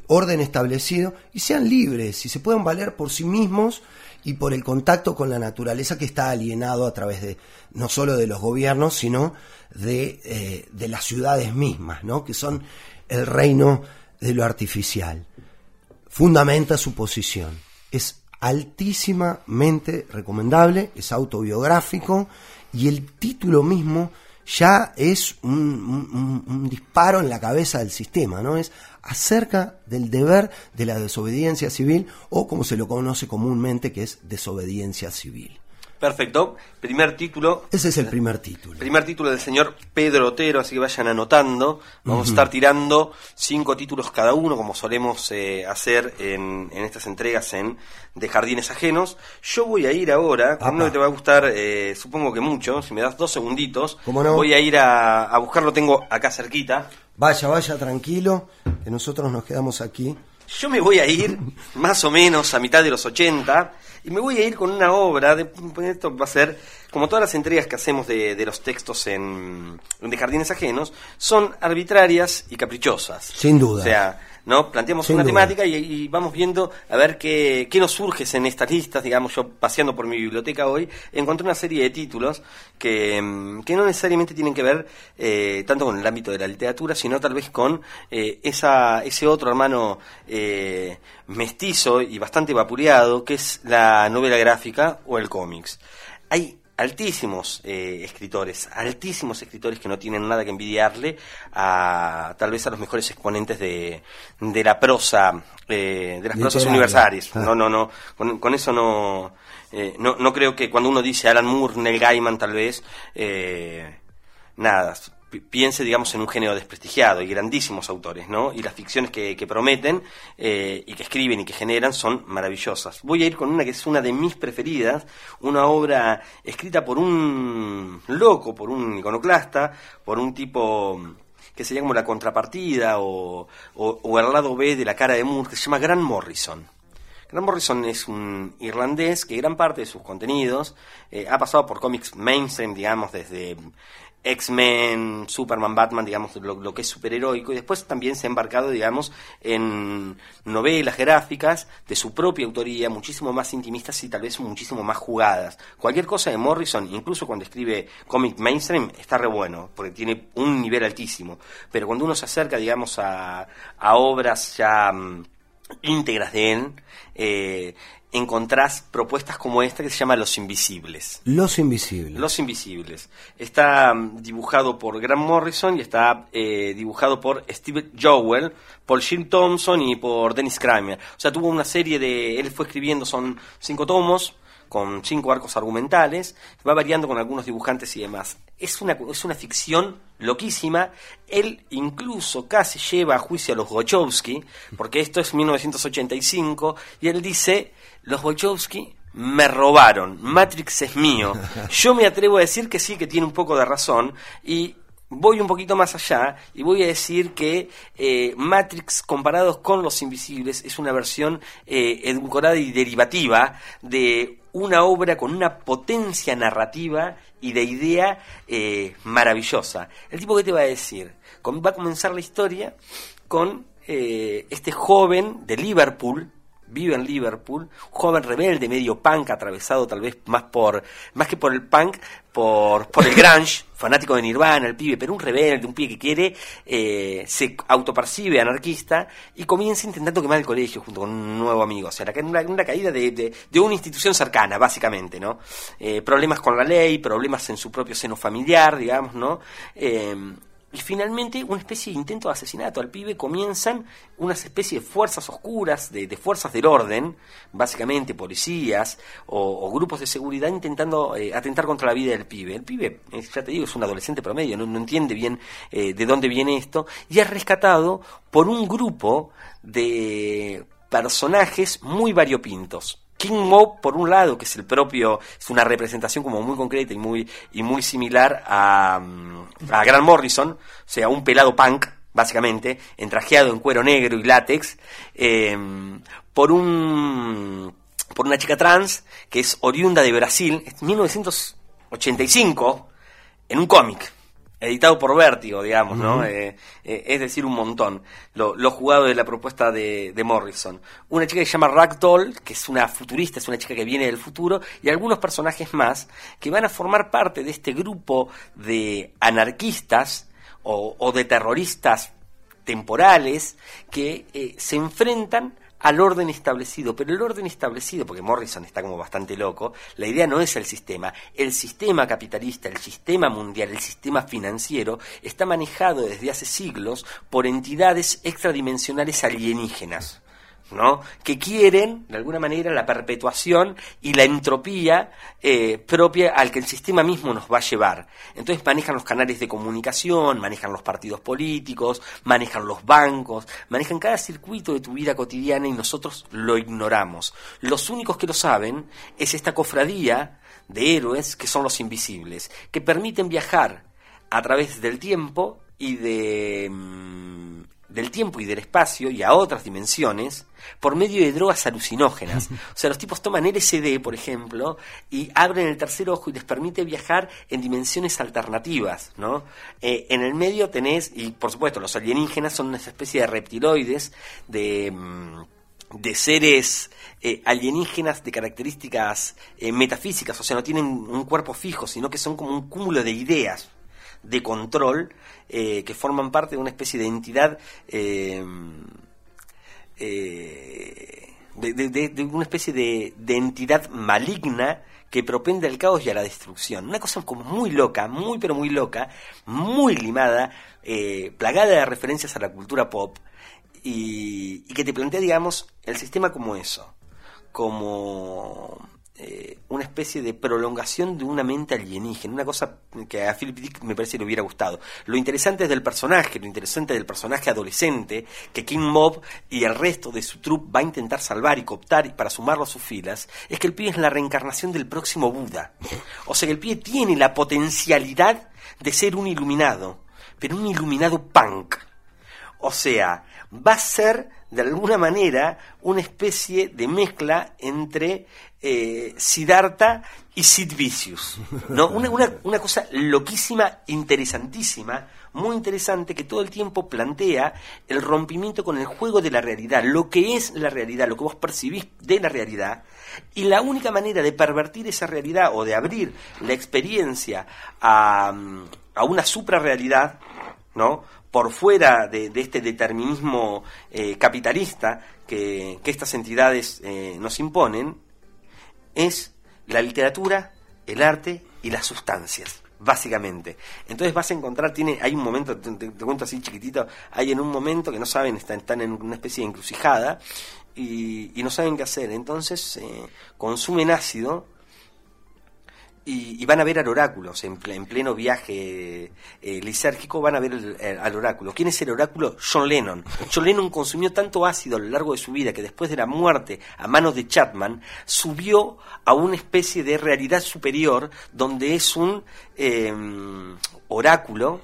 orden establecido y sean libres y se puedan valer por sí mismos y por el contacto con la naturaleza que está alienado a través de no solo de los gobiernos, sino de, eh, de las ciudades mismas, ¿no? que son el reino de lo artificial. Fundamenta su posición. Es altísimamente recomendable, es autobiográfico y el título mismo ya es un, disparo en la cabeza del sistema, ¿no? Es acerca del deber de la desobediencia civil o como se lo conoce comúnmente que es desobediencia civil. Perfecto. Primer título. Ese es el primer título. Primer título del señor Pedro Otero, así que vayan anotando. Vamos a estar tirando cinco títulos cada uno, como solemos eh, hacer en, estas entregas en de Jardines Ajenos. Yo voy a ir ahora, con uno que te va a gustar, eh, supongo que mucho, si me das dos segunditos. Voy a ir a, a buscarlo, tengo acá cerquita. Vaya, vaya, tranquilo, que nosotros nos quedamos aquí. Yo me voy a ir más o menos a mitad de los 80 y me voy a ir con una obra, de, esto va a ser, como todas las entregas que hacemos de, de los textos en, de Jardines Ajenos, son arbitrarias y caprichosas. Sin duda. O sea, ¿no? Planteamos una temática y, vamos viendo a ver qué, qué nos surge en estas listas, digamos, yo paseando por mi biblioteca hoy, encontré una serie de títulos que, mm, que no necesariamente tienen que ver eh, tanto con el ámbito de la literatura, sino tal vez con eh, esa, ese otro hermano eh, mestizo y bastante vapuleado, que es la novela gráfica o el cómics. Hay altísimos eh, escritores, altísimos escritores que no tienen nada que envidiarle a tal vez a los mejores exponentes de, de la prosa, eh, de las prosas universales. Ah. No, no, no, con, eso no, eh, no, no creo que cuando uno dice Alan Moore, Neil Gaiman tal vez, nada, piense, digamos, en un género desprestigiado y grandísimos autores, ¿no? Y las ficciones que, prometen eh, y que escriben y que generan son maravillosas. Voy a ir con una que es una de mis preferidas, una obra escrita por un loco, por un iconoclasta, por un tipo que sería como la contrapartida o, o, el lado B de la cara de Moore, que se llama Grant Morrison. Grant Morrison es un irlandés que gran parte de sus contenidos eh, ha pasado por cómics mainstream, digamos, desde X-Men, Superman, Batman, digamos, lo, que es superheroico, y después también se ha embarcado, digamos, en novelas gráficas de su propia autoría, muchísimo más intimistas y tal vez muchísimo más jugadas. Cualquier cosa de Morrison, incluso cuando escribe cómic mainstream, está re bueno, porque tiene un nivel altísimo. Pero cuando uno se acerca, digamos, a, a obras ya mm, íntegras de él, eh, encontrás propuestas como esta que se llama Los Invisibles. Los Invisibles. Los Invisibles. Está mm, dibujado por Grant Morrison y está eh, dibujado por Steve Jowell, por Jim Thompson y por Dennis Kramer. O sea, tuvo una serie de... Él fue escribiendo, son cinco tomos, con cinco arcos argumentales, va variando con algunos dibujantes y demás. Es una, es una ficción loquísima. Él incluso casi lleva a juicio a los Wachowski, porque esto es 1985, y él dice, los Wachowski me robaron, Matrix es mío. Yo me atrevo a decir que sí, que tiene un poco de razón, y voy un poquito más allá y voy a decir que eh, Matrix comparados con Los Invisibles es una versión eh, edulcorada y derivativa de una obra con una potencia narrativa y de idea eh, maravillosa. El tipo que te va a decir, va a comenzar la historia con este joven de Liverpool, vive en Liverpool, un joven rebelde, medio punk, atravesado tal vez más por, más que por el punk, por, por el grunge, fanático de Nirvana, el pibe, pero un rebelde, un pibe que quiere, eh, se autopercibe anarquista y comienza intentando quemar el colegio junto con un nuevo amigo. O sea, una, una caída de, de, una institución cercana, básicamente, ¿no? Eh, problemas con la ley, problemas en su propio seno familiar, digamos, ¿no? Eh, y finalmente una especie de intento de asesinato. Al pibe comienzan unas especie de fuerzas oscuras, de, fuerzas del orden, básicamente policías o, grupos de seguridad intentando eh, atentar contra la vida del pibe. El pibe, eh, ya te digo, es un adolescente promedio, no, entiende bien eh, de dónde viene esto, y es rescatado por un grupo de personajes muy variopintos King Mob, por un lado, que es el propio, es una representación como muy concreta y muy, y muy similar a, mm, a Grant Morrison, o sea, un pelado punk, básicamente, entrajeado en cuero negro y látex, em, por un por una chica trans que es oriunda de Brasil, es 1985, en un cómic editado por Vértigo, digamos, ¿no? Eh, eh, es decir, un montón. Lo, lo jugado de la propuesta de, de, Morrison. Una chica que se llama Ragdoll, que es una futurista, es una chica que viene del futuro, y algunos personajes más que van a formar parte de este grupo de anarquistas o, o de terroristas temporales que eh, se enfrentan al orden establecido. Pero el orden establecido, porque Morrison está como bastante loco, la idea no es el sistema. El sistema capitalista, el sistema mundial, el sistema financiero está manejado desde hace siglos por entidades extradimensionales alienígenas. ¿No? que quieren, de alguna manera, la perpetuación y la entropía eh, propia al que el sistema mismo nos va a llevar. Entonces manejan los canales de comunicación, manejan los partidos políticos, manejan los bancos, manejan cada circuito de tu vida cotidiana y nosotros lo ignoramos. Los únicos que lo saben es esta cofradía de héroes que son los invisibles, que permiten viajar a través del tiempo y de... Del tiempo y del espacio y a otras dimensiones por medio de drogas alucinógenas. O sea, los tipos toman LSD, por ejemplo, y abren el tercer ojo y les permite viajar en dimensiones alternativas, ¿no? Eh, en el medio tenés, y por supuesto, los alienígenas son una especie de reptiloides, de... Mm, de seres eh, alienígenas de características eh, metafísicas, o sea, no tienen un cuerpo fijo, sino que son como un cúmulo de ideas, de control eh, que forman parte de una especie de entidad, eh, eh, de, una especie de, entidad maligna que propende al caos y a la destrucción. Una cosa como muy loca, muy pero muy loca, muy limada, plagada de referencias a la cultura pop y que te plantea, digamos, el sistema como eso, como eh, una especie de prolongación de una mente alienígena, una cosa que a Philip Dick me parece le hubiera gustado. Lo interesante es del personaje, lo interesante del personaje adolescente que King Mob y el resto de su troupe va a intentar salvar y cooptar para sumarlo a sus filas, es que el pibe es la reencarnación del próximo Buda. O sea que el pibe tiene la potencialidad de ser un iluminado, pero un iluminado punk. O sea, va a ser de alguna manera una especie de mezcla entre eh, Siddhartha y Sid Vicious. ¿no? Una, una, cosa loquísima, interesantísima, muy interesante, que todo el tiempo plantea el rompimiento con el juego de la realidad, lo que es la realidad, lo que vos percibís de la realidad, y la única manera de pervertir esa realidad o de abrir la experiencia a, a una suprarrealidad, ¿no? por fuera de, este determinismo eh, capitalista que, estas entidades eh, nos imponen, es la literatura, el arte y las sustancias básicamente. Entonces vas a encontrar, tiene, hay un momento, te, cuento así chiquitito, hay en un momento que no saben, están, están en una especie de encrucijada y, no saben qué hacer. Entonces eh, consumen ácido y, van a ver al oráculo, en, pleno viaje eh, lisérgico van a ver al oráculo. ¿Quién es el oráculo? John Lennon. John Lennon consumió tanto ácido a lo largo de su vida que después de la muerte a manos de Chapman subió a una especie de realidad superior donde es un em, oráculo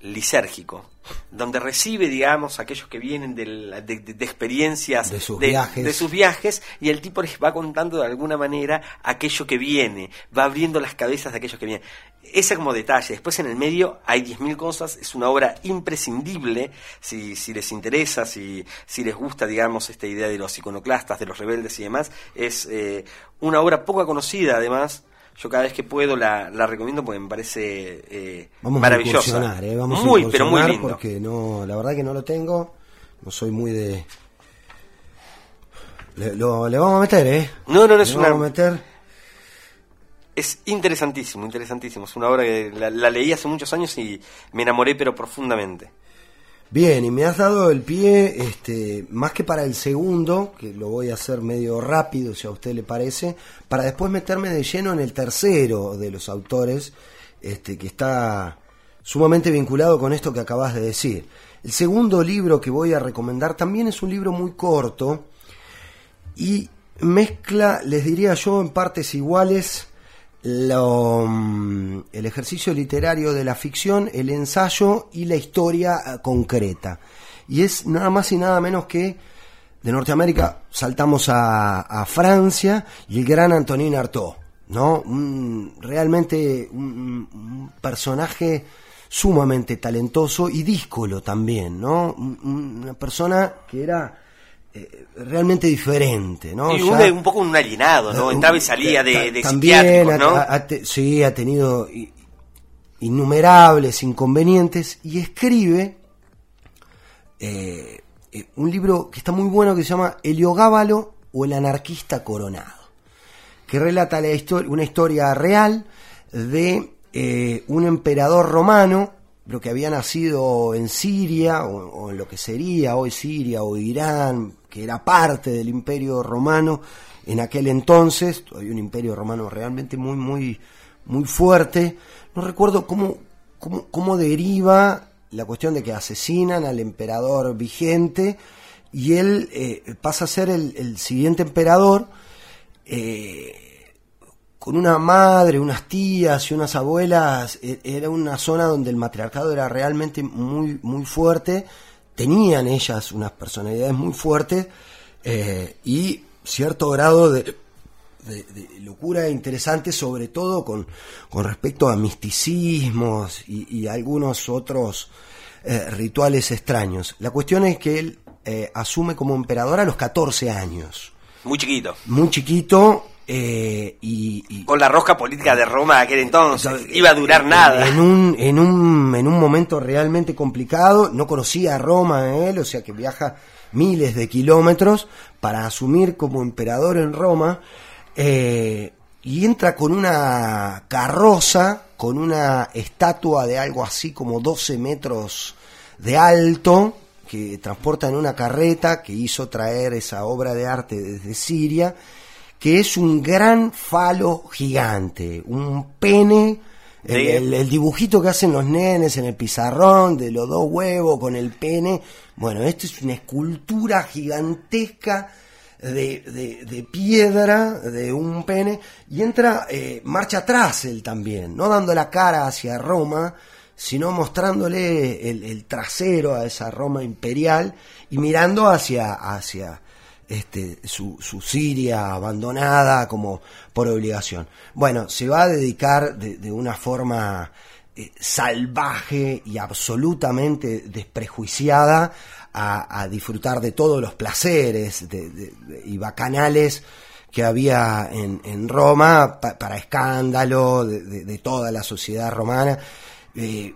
lisérgico donde recibe, digamos, aquellos que vienen de, experiencias de sus, viajes. de sus, viajes. y el tipo les va contando de alguna manera aquello que viene, va abriendo las cabezas de aquellos que vienen. Ese como detalle. Después en el medio hay 10.000 cosas, es una obra imprescindible si, si les interesa, si, si les gusta, digamos, esta idea de los iconoclastas, de los rebeldes y demás. Es eh, una obra poco conocida, además, yo cada vez que puedo la, la recomiendo porque me parece eh, vamos maravillosa. A ¿eh? Vamos muy, pero muy lindo. Porque no, la verdad que no lo tengo. No soy muy de. Le, lo, le vamos a meter, ¿eh? No, no, no es le una. Vamos a meter. Es interesantísimo, interesantísimo. Es una obra que la, la leí hace muchos años y me enamoré, pero profundamente. Bien, y me has dado el pie, este, más que para el segundo, que lo voy a hacer medio rápido, si a usted le parece, para después meterme de lleno en el tercero de los autores, este, que está sumamente vinculado con esto que acabas de decir. El segundo libro que voy a recomendar también es un libro muy corto y mezcla, les diría yo, en partes iguales, lo, mm, el ejercicio literario de la ficción, el ensayo y la historia eh, concreta. Y es nada más y nada menos que de Norteamérica saltamos a, Francia y el gran Antonin Artaud, ¿no? realmente un, personaje sumamente talentoso y díscolo también, ¿no? una persona que era eh, realmente diferente, ¿no? Un, poco un alienado, ¿no? Entraba y salía de, de también ¿no? sí, ha tenido innumerables inconvenientes y escribe eh, eh, un libro que está muy bueno que se llama Heliogábalo o el anarquista coronado, que relata la una historia real de un emperador romano lo que había nacido en Siria, o, en lo que sería hoy Siria o Irán, que era parte del imperio romano en aquel entonces, todavía un imperio romano realmente muy, muy, muy fuerte. No recuerdo cómo, cómo, deriva la cuestión de que asesinan al emperador vigente y él eh, pasa a ser el, siguiente emperador. Eh, con una madre, unas tías y unas abuelas, e, era una zona donde el matriarcado era realmente muy, muy fuerte, tenían ellas unas personalidades muy fuertes eh, y cierto grado de, locura interesante, sobre todo con, con respecto a misticismos y, algunos otros eh, rituales extraños. La cuestión es que él eh, asume como emperador a los 14 años. Muy chiquito. Muy chiquito, eh, y, con la rosca política de Roma de aquel entonces iba a durar nada. En un en un en un momento realmente complicado no conocía a Roma él o sea que viaja miles de kilómetros para asumir como emperador en Roma eh, y entra con una carroza con una estatua de algo así como 12 metros de alto que transporta en una carreta que hizo traer esa obra de arte desde Siria que es un gran falo gigante, un pene, el, dibujito que hacen los nenes en el pizarrón de los dos huevos con el pene. Bueno, esto es una escultura gigantesca de, de, piedra, de un pene, y entra, eh, marcha atrás él también, no dando la cara hacia Roma, sino mostrándole el, el trasero a esa Roma imperial y mirando hacia, hacia, este, su, Siria abandonada como por obligación. Bueno, se va a dedicar de, una forma eh, salvaje y absolutamente desprejuiciada a, disfrutar de todos los placeres y bacanales que había en, en Roma para escándalo de, toda la sociedad romana. Eh,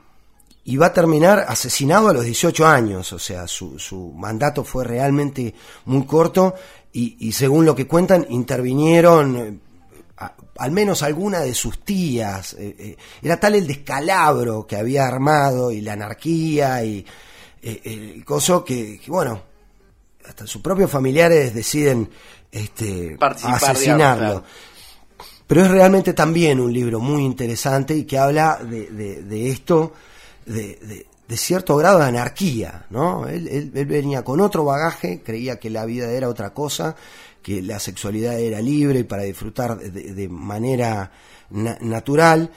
y va a terminar asesinado a los 18 años, o sea, su, su mandato fue realmente muy corto y, y según lo que cuentan, intervinieron eh, a- al menos alguna de sus tías. eh, eh, era tal el descalabro que había armado y la anarquía y eh, el coso que, que, bueno, hasta sus propios familiares deciden este, Participar, asesinarlo. digamos, claro. Pero es realmente también un libro muy interesante y que habla de, de- de esto, de, cierto grado de anarquía, ¿no? Él, venía con otro bagaje, creía que la vida era otra cosa, que la sexualidad era libre para disfrutar de, de- manera na- natural.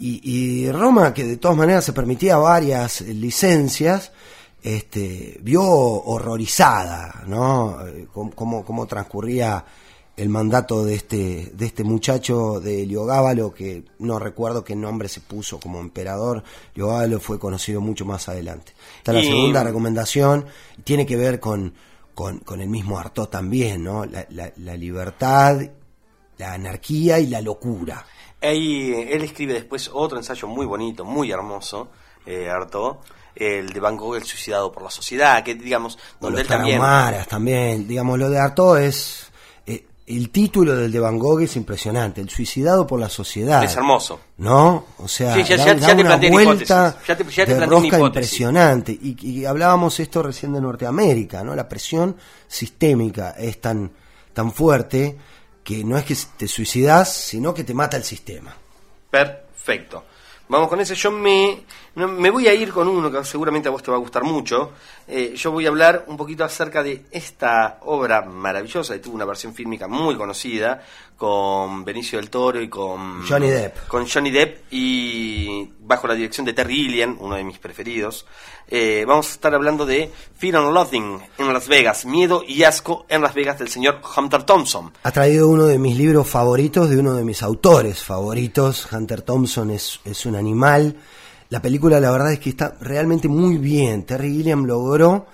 Y, Roma, que de todas maneras se permitía varias licencias, este, vio horrorizada, ¿no? Eh, Cómo, cómo- cómo transcurría el mandato de este, de este muchacho de Heliogábalo, que no recuerdo qué nombre se puso como emperador. Heliogábalo fue conocido mucho más adelante. Esta es la Y- segunda recomendación, y tiene que ver con, con, con el mismo Artaud también, ¿no? La, la- la libertad, la anarquía y la locura. Ahí, eh, él escribe después otro ensayo muy bonito, muy hermoso, eh, Artaud, el de Van Gogh, el suicidado por la sociedad, que digamos, donde los él también... También. Digamos, lo de Artaud es... el título del de Van Gogh es impresionante, El suicidado por la sociedad. Es hermoso. ¿No? O sea, Sí, ya- da, ya- da ya te una una vuelta. Ya te- te de rosca impresionante. Y, y hablábamos esto recién de Norteamérica, ¿no? La presión sistémica es tan, tan fuerte que no es que te suicidas, sino que te mata el sistema. Perfecto. Vamos con ese. Yo me, me voy a ir con uno que seguramente a vos te va a gustar mucho. Eh, yo voy a hablar un poquito acerca de esta obra maravillosa que tuvo una versión fílmica muy conocida con Benicio del Toro y con Johnny Depp. Con Johnny Depp y bajo la dirección de Terry Gilliam, uno de mis preferidos. Eh, vamos a estar hablando de Fear and Loathing en Las Vegas, Miedo y Asco en Las Vegas del señor Hunter Thompson. Ha traído uno de mis libros favoritos, de uno de mis autores favoritos. Hunter Thompson es, es un animal. La película, la verdad es que está realmente muy bien. Terry Gilliam logró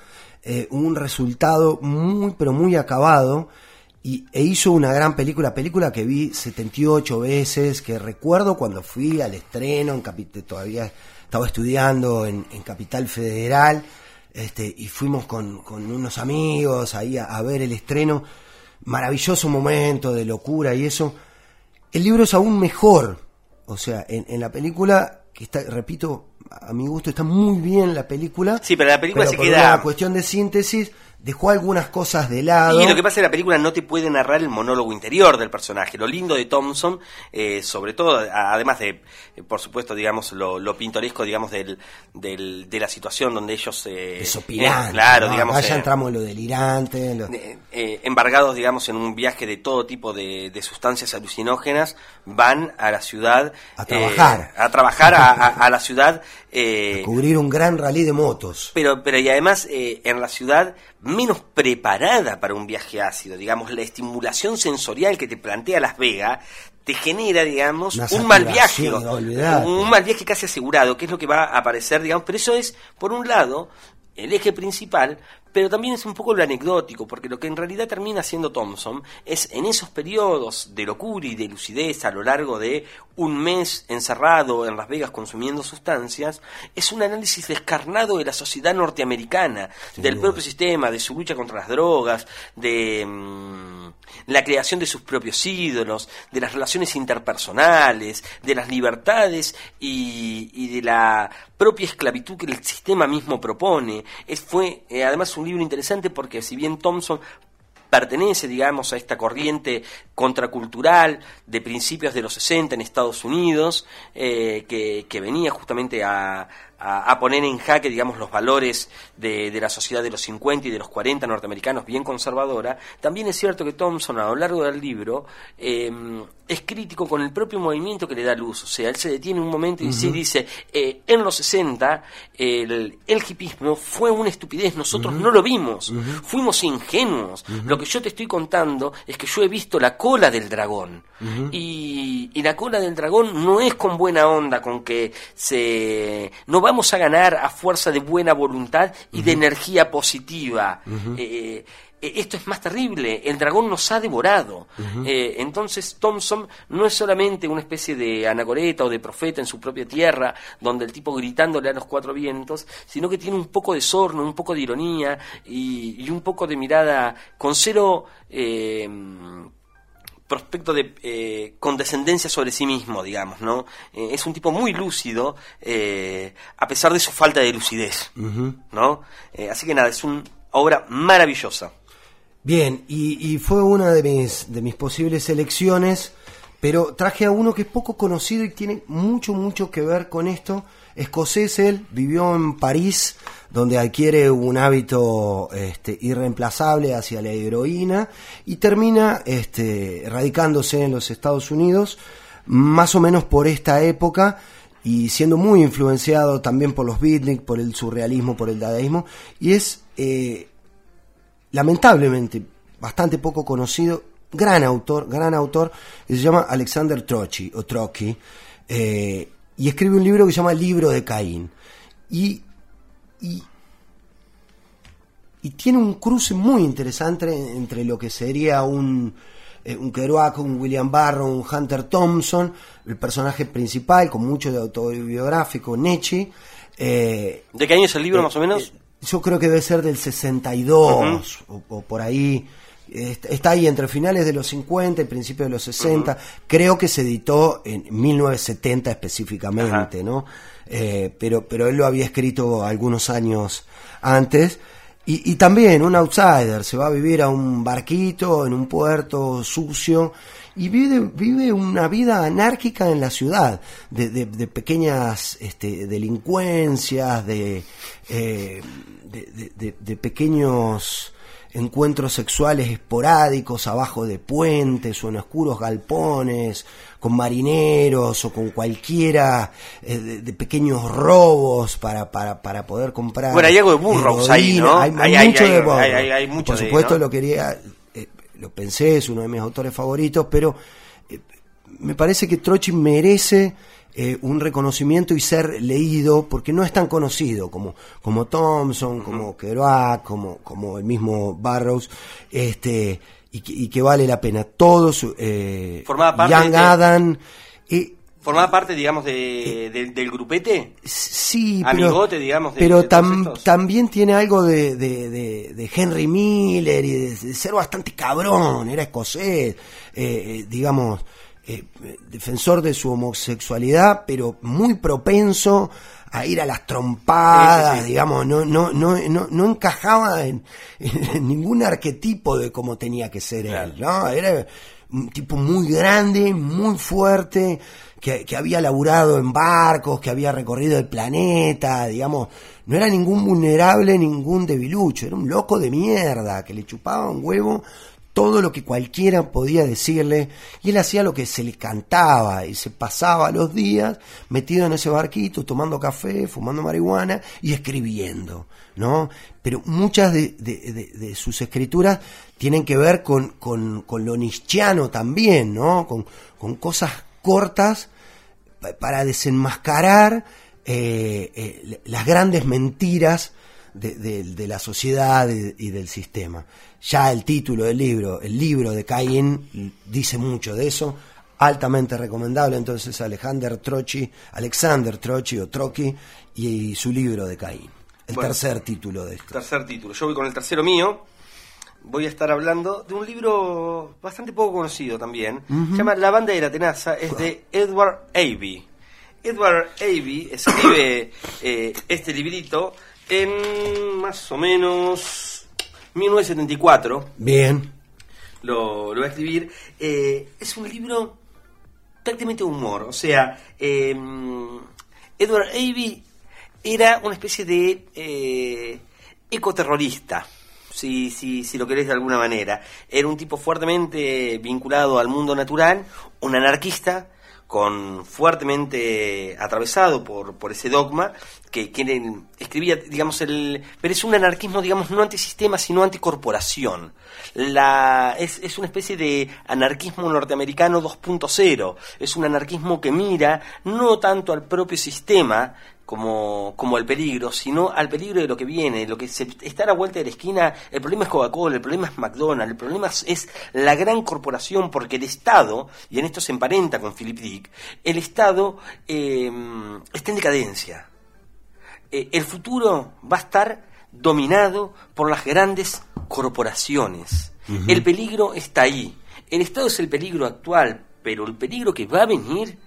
eh, un resultado muy, pero muy acabado. Y, e hizo una gran película, película que vi 78 veces, que recuerdo cuando fui al estreno, en todavía estaba estudiando en, en Capital Federal, este, y fuimos con, con unos amigos ahí a, a ver el estreno maravilloso momento de locura y eso. El libro es aún mejor. O sea, en, en la película, que está, repito, a mi gusto está muy bien la película. Sí, pero la película pero se por queda- Una cuestión de síntesis, dejó algunas cosas de lado. Y lo que pasa es que la película no te puede narrar el monólogo interior del personaje. Lo lindo de Thompson, eh, sobre todo, a- además de, eh, por supuesto, digamos, lo, lo pintoresco, digamos, del, del- de la situación donde ellos... Eh, Desopilante, eh, claro, ¿no? digamos... Ya eh, entramos en lo delirante. en lo- embargados, digamos, en un viaje de todo tipo de, de sustancias alucinógenas, van a la ciudad... A trabajar. a trabajar a, a- a la ciudad... eh, cubrir un gran rally de motos. pero, pero y además en la ciudad menos preparada para un viaje ácido, digamos, la estimulación sensorial que te plantea Las Vegas te genera, digamos, Una un mal viaje, olvidate. un mal viaje casi asegurado, que es lo que va a aparecer, digamos, pero eso es, por un lado, el eje principal, pero también es un poco lo anecdótico, porque lo que en realidad termina haciendo Thompson es en esos periodos de locura y de lucidez a lo largo de un mes encerrado en Las Vegas consumiendo sustancias, es un análisis descarnado de la sociedad norteamericana, del duda. propio sistema, de su lucha contra las drogas, de mm, la creación de sus propios ídolos, de las relaciones interpersonales, de las libertades y, de la propia esclavitud que el sistema mismo propone. Es, fue eh, además un libro interesante porque si bien Thompson pertenece, digamos, a esta corriente contracultural de principios de los 60 en Estados Unidos, eh, que, que venía justamente a, a- a poner en jaque, digamos, los valores de, de la sociedad de los 50 y de los 40 norteamericanos bien conservadora, también es cierto que Thompson a lo largo del libro eh, es crítico con el propio movimiento que le da luz. O sea, él se detiene un momento y sí dice, eh, en los 60 el, el hipismo fue una estupidez, nosotros no lo vimos, fuimos ingenuos. Lo que yo te estoy contando es que yo he visto la cola del dragón. y, y la cola del dragón no es con buena onda, con que se no vamos a ganar a fuerza de buena voluntad y de energía positiva. Eh, eh, esto es más terrible, el dragón nos ha devorado. Eh, entonces Thompson no es solamente una especie de anacoreta o de profeta en su propia tierra, donde el tipo gritándole a los cuatro vientos, sino que tiene un poco de sorno, un poco de ironía y, un poco de mirada con cero... Eh, prospecto de eh, condescendencia sobre sí mismo, digamos, ¿no? Eh, es un tipo muy lúcido, eh, a pesar de su falta de lucidez, ¿no? así que nada, es una obra maravillosa. Bien, y, fue una de mis, de mis posibles elecciones, pero traje a uno que es poco conocido y tiene mucho, mucho que ver con esto. Escocés él, vivió en París, donde adquiere un hábito este, irreemplazable hacia la heroína y termina este, radicándose en los Estados Unidos, más o menos por esta época y siendo muy influenciado también por los beatniks, por el surrealismo, por el dadaísmo, y es eh, lamentablemente bastante poco conocido, gran autor, gran autor, se llama Alexander Trotsky, o Trotsky, eh, y escribe un libro que se llama Libro de Caín. Y y, tiene un cruce muy interesante entre lo que sería un, eh, un Kerouac, un William Barrow, un Hunter Thompson, el personaje principal, con mucho de autobiográfico, Nechi. Eh, ¿De qué año es el libro, eh, más o menos? yo creo que debe ser del 62 o, por ahí. Está ahí entre finales de los 50 y principios de los 60. Creo que se editó en 1970 específicamente, ¿no? Eh, pero, pero él lo había escrito algunos años antes. Y, y, también un outsider, se va a vivir a un barquito en un puerto sucio y vive, vive una vida anárquica en la ciudad, de, de, pequeñas este, delincuencias, de, eh, de, pequeños encuentros sexuales esporádicos abajo de puentes o en oscuros galpones, con marineros o con cualquiera eh, de, pequeños robos para, para, para poder comprar. Bueno, hay algo de burros ahí, ¿no? Hay, mucho de burros. Por supuesto, lo quería, eh, lo pensé, es uno de mis autores favoritos, pero eh, me parece que Trochi merece eh, un reconocimiento y ser leído, porque no es tan conocido como, como Thompson, como Kerouac, como, como el mismo Barrows, este, y que, vale la pena. Todos, eh, Young Adam. Eh, ¿Formaba parte, digamos, de, del grupete? Sí, Amigote, digamos. pero también tiene algo de, de, Henry Miller y de, ser bastante cabrón, era escocés, digamos, eh, defensor de su homosexualidad, pero muy propenso a ir a las trompadas, digamos, no, no, no, no, no encajaba en, ningún arquetipo de cómo tenía que ser él, ¿no? Era un tipo muy grande, muy fuerte, que, que, había laburado en barcos, que había recorrido el planeta, digamos, no era ningún vulnerable, ningún debilucho, era un loco de mierda, que le chupaba un huevo todo lo que cualquiera podía decirle, y él hacía lo que se le cantaba, y se pasaba los días metido en ese barquito, tomando café, fumando marihuana y escribiendo, ¿no? Pero muchas de, sus escrituras tienen que ver con, con, lo nichiano también, ¿no? Con, cosas cortas para desenmascarar eh, eh, las grandes mentiras de, la sociedad y, del sistema. Ya el título del libro, el libro de Caín, dice mucho de eso, altamente recomendable entonces Alexander Trochi, Alexander Trochi o Trochi y, su libro de Caín. El tercer título de esto. Tercer título. Yo voy con el tercero mío. Voy a estar hablando de un libro bastante poco conocido también. Se llama La banda de la tenaza. Es de Edward Avey. Edward Avey escribe eh, este librito en más o menos 1974. Bien. Lo, lo voy a escribir. Eh, es un libro prácticamente humor. O sea, em, Edward Avey era una especie de eh, ecoterrorista. Si, si, si lo querés de alguna manera. Era un tipo fuertemente vinculado al mundo natural, un anarquista, con fuertemente atravesado por, por ese dogma que, que escribía, digamos, el, pero es un anarquismo, digamos, no antisistema, sino anticorporación. La, es, es una especie de anarquismo norteamericano 2.0. Es un anarquismo que mira no tanto al propio sistema, como, como al peligro, sino al peligro de lo que viene, lo que se está a la vuelta de la esquina. El problema es Coca-Cola, el problema es McDonald's, el problema es, la gran corporación, porque el Estado, y en esto se emparenta con Philip Dick, el Estado eh, está en decadencia. Eh, el futuro va a estar dominado por las grandes corporaciones. El peligro está ahí. El Estado es el peligro actual, pero el peligro que va a venir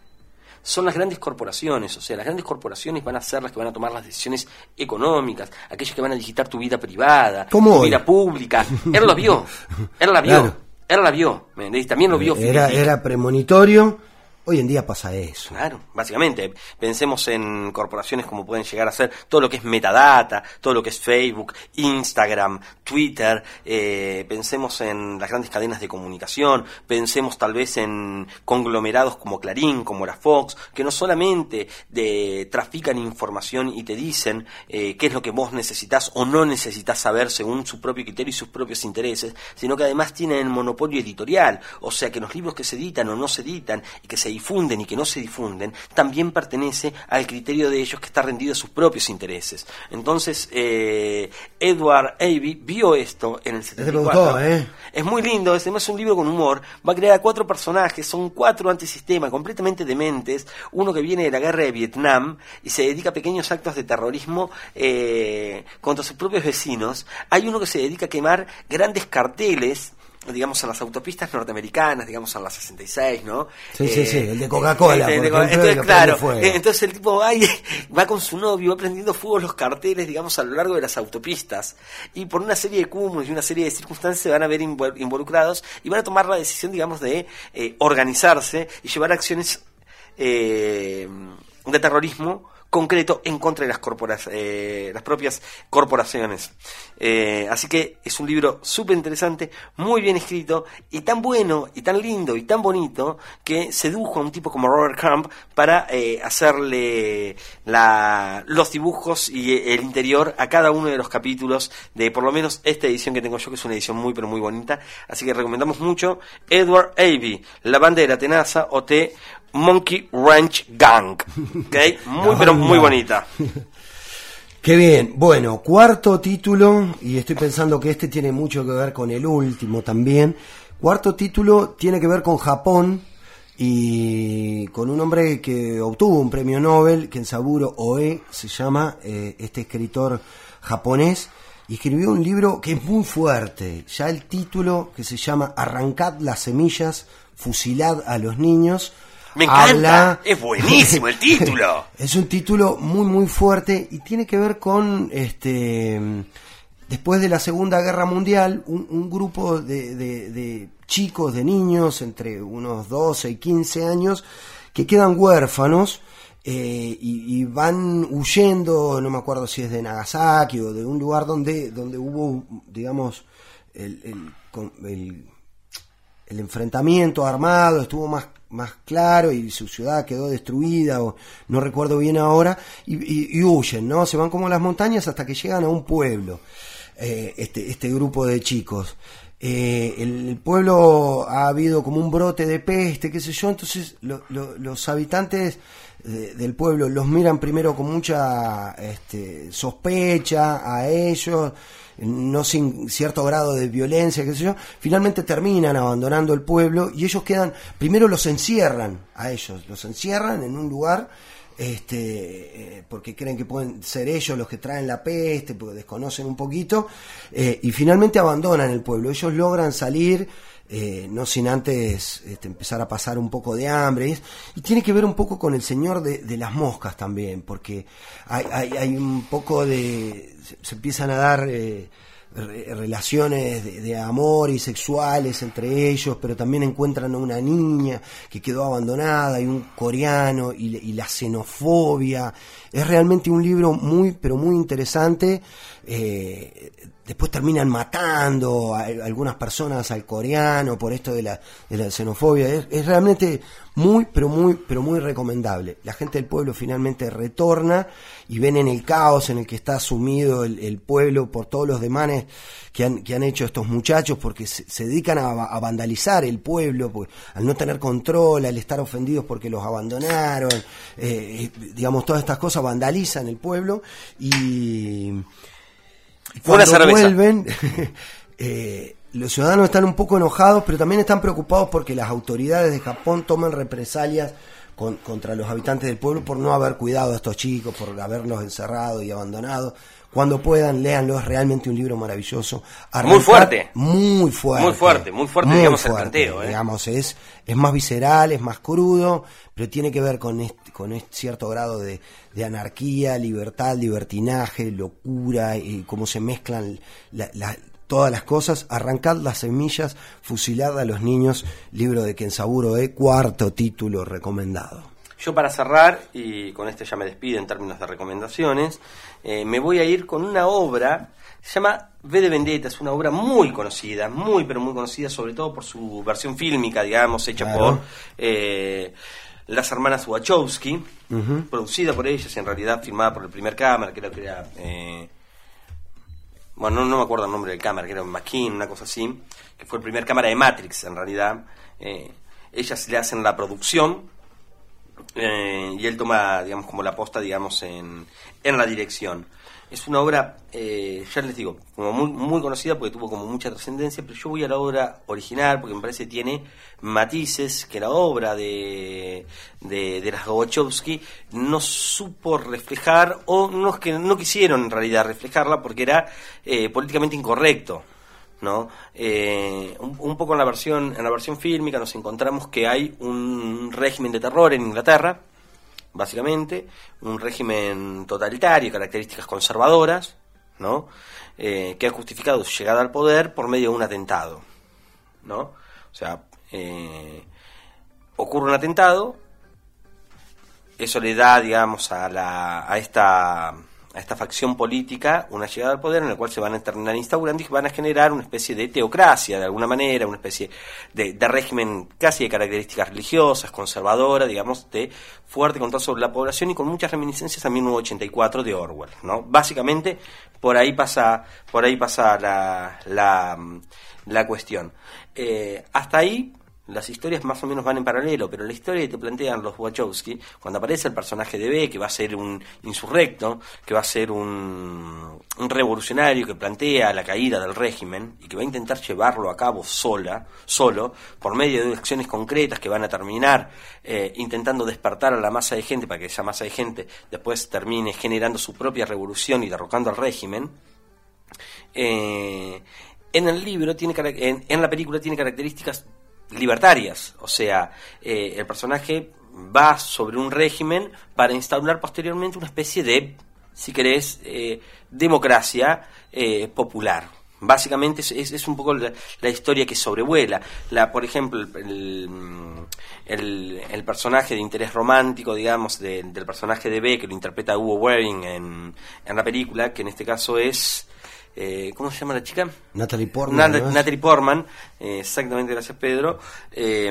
son las grandes corporaciones, o sea, las grandes corporaciones van a ser las que van a tomar las decisiones económicas, aquellas que van a digitar tu vida privada, tu vida pública. Él lo vio, él la vio, él la vio, también lo vio. Era, era premonitorio Hoy en día pasa eso. Claro, básicamente. Pensemos en corporaciones como pueden llegar a ser todo lo que es metadata, todo lo que es Facebook, Instagram, Twitter. Eh, pensemos en las grandes cadenas de comunicación. Pensemos tal vez en conglomerados como Clarín, como la Fox, que no solamente de, trafican información y te dicen eh, qué es lo que vos necesitas o no necesitas saber según su propio criterio y sus propios intereses, sino que además tienen el monopolio editorial. O sea que los libros que se editan o no se editan y que se difunden y que no se difunden, también pertenece al criterio de ellos que está rendido a sus propios intereses. Entonces, eh, Edward Avey vio esto en el 74. ¿eh? Es muy lindo, es además un libro con humor. Va a crear a cuatro personajes, son cuatro antisistemas completamente dementes. Uno que viene de la guerra de Vietnam y se dedica a pequeños actos de terrorismo eh, contra sus propios vecinos. Hay uno que se dedica a quemar grandes carteles digamos, a las autopistas norteamericanas, digamos, a las 66, ¿no? Sí, sí, sí, el de Coca-Cola. entonces, claro, eh, entonces el tipo va, va con su novio, va prendiendo fuego los carteles, digamos, a lo largo de las autopistas, y por una serie de cúmulos y una serie de circunstancias se van a ver involucrados y van a tomar la decisión, digamos, de eh, organizarse y llevar acciones eh, de terrorismo concreto en contra de las, eh, las propias corporaciones. Eh, así que es un libro súper interesante, muy bien escrito y tan bueno y tan lindo y tan bonito que sedujo a un tipo como Robert Crumb para eh, hacerle la, los dibujos y el interior a cada uno de los capítulos de por lo menos esta edición que tengo yo, que es una edición muy pero muy bonita. Así que recomendamos mucho Edward Avey, La bandera tenaza o T Monkey Ranch Gang. ¿okay? Muy, pero muy bonita. Qué bien. Bueno, cuarto título, y estoy pensando que este tiene mucho que ver con el último también. Cuarto título tiene que ver con Japón y con un hombre que obtuvo un premio Nobel, Kensaburo Oe se llama, eh, este escritor japonés, y escribió un libro que es muy fuerte. Ya el título, que se llama Arrancad las semillas, fusilad a los niños, me encanta, es buenísimo el título. es un título muy muy fuerte y tiene que ver con este después de la Segunda Guerra Mundial, un, grupo de, chicos, de niños, entre unos 12 y 15 años, que quedan huérfanos eh, y, van huyendo, no me acuerdo si es de Nagasaki o de un lugar donde, donde hubo, digamos, el, el, el enfrentamiento armado, estuvo más más claro y su ciudad quedó destruida o no recuerdo bien ahora y, huyen, ¿no? Se van como a las montañas hasta que llegan a un pueblo, eh, este, este grupo de chicos. Eh, el, pueblo ha habido como un brote de peste, qué sé yo, entonces los habitantes del pueblo los miran primero con mucha este, sospecha a ellos, no sin cierto grado de violencia, qué sé yo, finalmente terminan abandonando el pueblo y ellos quedan, primero los encierran a ellos, los encierran en un lugar este, eh, porque creen que pueden ser ellos los que traen la peste, porque desconocen un poquito, eh, y finalmente abandonan el pueblo. Ellos logran salir, eh, no sin antes este, empezar a pasar un poco de hambre, y, tiene que ver un poco con el Señor de, las moscas también, porque hay, hay, hay, un poco de, se, empiezan a dar relaciones de, amor y sexuales entre ellos, pero también encuentran a una niña que quedó abandonada y un coreano y, la xenofobia. Es realmente un libro muy, pero muy interesante. Eh, después terminan matando a, algunas personas al coreano por esto de la, de la xenofobia. Es, realmente muy, pero muy, pero muy recomendable. La gente del pueblo finalmente retorna y ven en el caos en el que está sumido el, pueblo por todos los demanes que han, que han hecho estos muchachos, porque se, dedican a, vandalizar el pueblo, pues, al no tener control, al estar ofendidos porque los abandonaron, eh, digamos, todas estas cosas vandalizan el pueblo y cuando vuelven, eh, los ciudadanos están un poco enojados, pero también están preocupados porque las autoridades de Japón toman represalias contra los habitantes del pueblo por no haber cuidado a estos chicos, por haberlos encerrado y abandonado. Cuando puedan, léanlo, es realmente un libro maravilloso. muy fuerte. Muy fuerte. Muy fuerte, muy fuerte, digamos, el planteo. ¿eh? Digamos, es, es más visceral, es más crudo, pero tiene que ver con, este, con este cierto grado de, anarquía, libertad, libertinaje, locura, y cómo se mezclan todas las cosas. Arrancad las semillas, fusilad a los niños, libro de Kensaburo E, cuarto título recomendado. Yo para cerrar, y con este ya me despido en términos de recomendaciones, eh, me voy a ir con una obra, se llama V de Vendetta, es una obra muy conocida, muy pero muy conocida, sobre todo por su versión fílmica, digamos, hecha por eh, las hermanas Wachowski, producida por ellas, en realidad filmada por el primer cámara, creo que era... Eh, bueno, no, me acuerdo el nombre del cámara, que era McKean, una cosa así, que fue el primer cámara de Matrix, en realidad. ellas le hacen la producción eh, y él toma, digamos, como la posta, digamos, en, en la dirección. Es una obra, eh, ya les digo, como muy, muy conocida porque tuvo como mucha trascendencia, pero yo voy a la obra original porque me parece que tiene matices que la obra de, de, de las Wachowski no supo reflejar o no, que no quisieron en realidad reflejarla porque era eh, políticamente incorrecto. ¿No? Eh, un, poco en la versión en la versión fílmica nos encontramos que hay un régimen de terror en Inglaterra, básicamente, un régimen totalitario, características conservadoras, ¿no? Eh, que ha justificado su llegada al poder por medio de un atentado, ¿no? O sea, eh, ocurre un atentado, eso le da, digamos, a, la, a esta a esta facción política una llegada al poder en la cual se van a terminar instaurando y van a generar una especie de teocracia de alguna manera, una especie de, régimen casi de características religiosas, conservadora, digamos, de fuerte control sobre la población y con muchas reminiscencias a 1984 de Orwell, ¿no? Básicamente por ahí pasa, por ahí pasa la, la, cuestión. Eh, hasta ahí las historias más o menos van en paralelo, pero la historia que te plantean los Wachowski, cuando aparece el personaje de B, que va a ser un insurrecto, que va a ser un, revolucionario que plantea la caída del régimen y que va a intentar llevarlo a cabo sola, solo, por medio de acciones concretas que van a terminar eh, intentando despertar a la masa de gente para que esa masa de gente después termine generando su propia revolución y derrocando al régimen. Eh, en el libro tiene en la película tiene características libertarias, o sea, eh, el personaje va sobre un régimen para instaurar posteriormente una especie de, si querés, eh, democracia eh, popular. Básicamente es, es, un poco la, historia que sobrevuela. La, por ejemplo, el, el, personaje de interés romántico, digamos, del personaje de B, que lo interpreta Hugo Weaving en, en la película, que en este caso es eh, ¿cómo se llama la chica? Natalie Portman. Natalie Portman, eh, exactamente, gracias Pedro. Eh,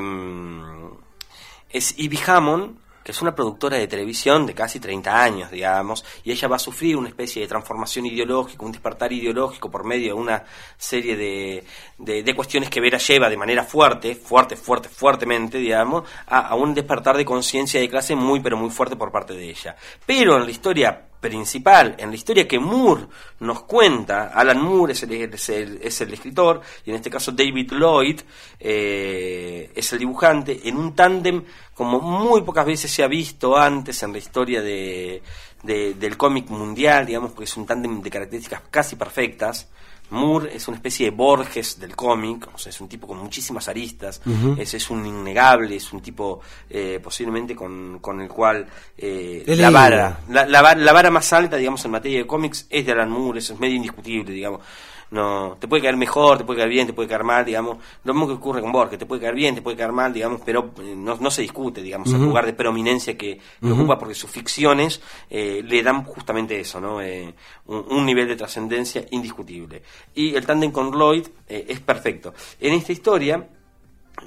es Ivy Hammond, que es una productora de televisión de casi 30 años, digamos, y ella va a sufrir una especie de transformación ideológica, un despertar ideológico por medio de una serie de, de, cuestiones que Vera lleva de manera fuerte, fuerte, fuerte, fuertemente, digamos, a, a un despertar de conciencia de clase muy, pero muy fuerte por parte de ella. Pero en la historia principal en la historia que Moore nos cuenta. Alan Moore es el, es el, escritor y en este caso David Lloyd eh, es el dibujante en un tándem como muy pocas veces se ha visto antes en la historia de, del cómic mundial, digamos, porque es un tándem de características casi perfectas. Moore es una especie de Borges del cómic, o sea, es un tipo con muchísimas aristas, es, es, un innegable, es un tipo eh, posiblemente con, con, el cual eh, la, vara, la, la, vara más alta, digamos, en materia de cómics es de Alan Moore, eso es medio indiscutible, digamos. No te puede caer mejor, te puede caer bien, te puede caer mal, digamos. Lo mismo que ocurre con Borges, te puede caer bien, te puede caer mal, digamos, pero eh, no, no se discute, digamos, el lugar de preeminencia que que ocupa porque sus ficciones eh, le dan justamente eso, ¿no? Eh, un, un nivel de trascendencia indiscutible. Y el tándem con Lloyd eh, es perfecto. En esta historia,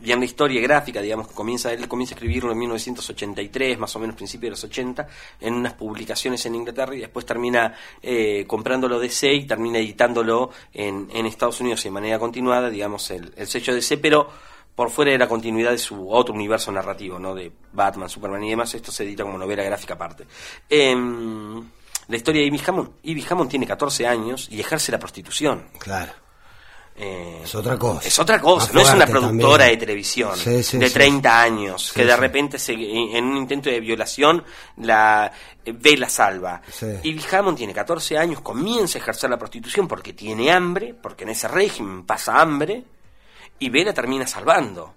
ya una historia gráfica, digamos, que comienza, él comienza a escribirlo en 1983, más o menos principios de los 80, en unas publicaciones en Inglaterra y después termina eh, comprándolo DC y termina editándolo en, en Estados Unidos de manera continuada, digamos, el, el sello DC, pero por fuera de la continuidad de su otro universo narrativo, ¿no? De Batman, Superman y demás, esto se edita como novela gráfica aparte. Em, la historia de Ivy Hammond, Ivy Hammond tiene 14 años y ejerce la prostitución. Claro. Eh, Es otra cosa. es otra cosa, Más no es una productora también. de televisión Sí, sí, de sí. 30 años que de repente se- en un intento de violación la eh, ve la salva. Y Hammond tiene 14 años, comienza a ejercer la prostitución porque tiene hambre, porque en ese régimen pasa hambre y B la termina salvando.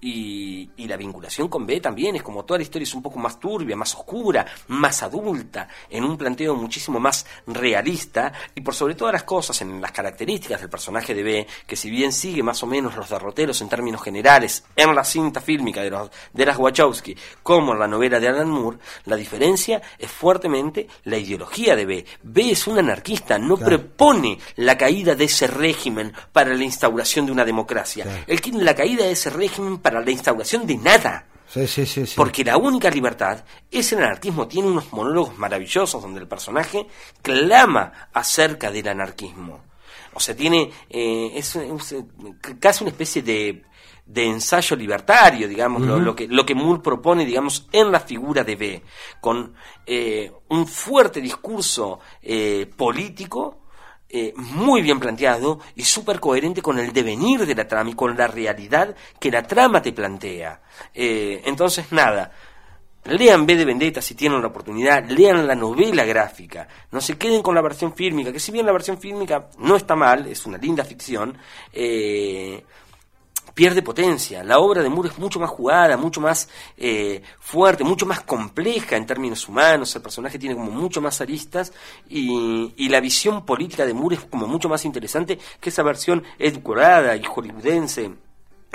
Y, y la vinculación con B también es como toda la historia es un poco más turbia, más oscura, más adulta, en un planteo muchísimo más realista y por sobre todas las cosas en las características del personaje de B, que si bien sigue más o menos los derroteros en términos generales en la cinta fílmica de, los, de las Wachowski como en la novela de Alan Moore, la diferencia es fuertemente la ideología de B. B es un anarquista, no Claro. propone la caída de ese régimen para la instauración de una democracia. Claro. Quiere la caída de ese régimen para la instauración de nada. Sí, sí, sí, sí. Porque la única libertad es el anarquismo. Tiene unos monólogos maravillosos donde el personaje clama acerca del anarquismo. O sea, tiene. eh, es, es, casi una especie de, de ensayo libertario, digamos, lo, lo que, lo que Moore propone, digamos, en la figura de B. Con eh, un fuerte discurso eh, político eh, muy bien planteado y súper coherente con el devenir de la trama y con la realidad que la trama te plantea. Eh, entonces, nada. Lean B de Vendetta si tienen la oportunidad, lean la novela gráfica, no se queden con la versión fílmica, que si bien la versión fílmica no está mal, es una linda ficción, eh, pierde potencia. La obra de Moore es mucho más jugada, mucho más eh, fuerte, mucho más compleja en términos humanos. El personaje tiene como mucho más aristas y, y la visión política de Moore es como mucho más interesante que esa versión edulcorada y hollywoodense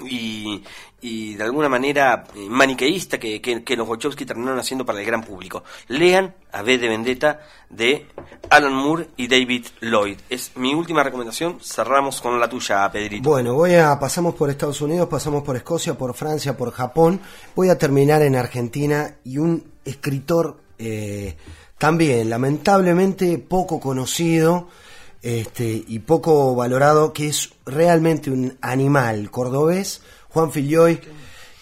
y, y de alguna manera eh, maniqueísta que, que, los Wachowski terminaron haciendo para el gran público. Lean A B de Vendetta de Alan Moore y David Lloyd. Es mi última recomendación. Cerramos con la tuya, Pedrito. Bueno, voy a pasamos por Estados Unidos, pasamos por Escocia, por Francia, por Japón. Voy a terminar en Argentina y un escritor eh, también lamentablemente poco conocido este, y poco valorado, que es realmente un animal cordobés, Juan Filioy,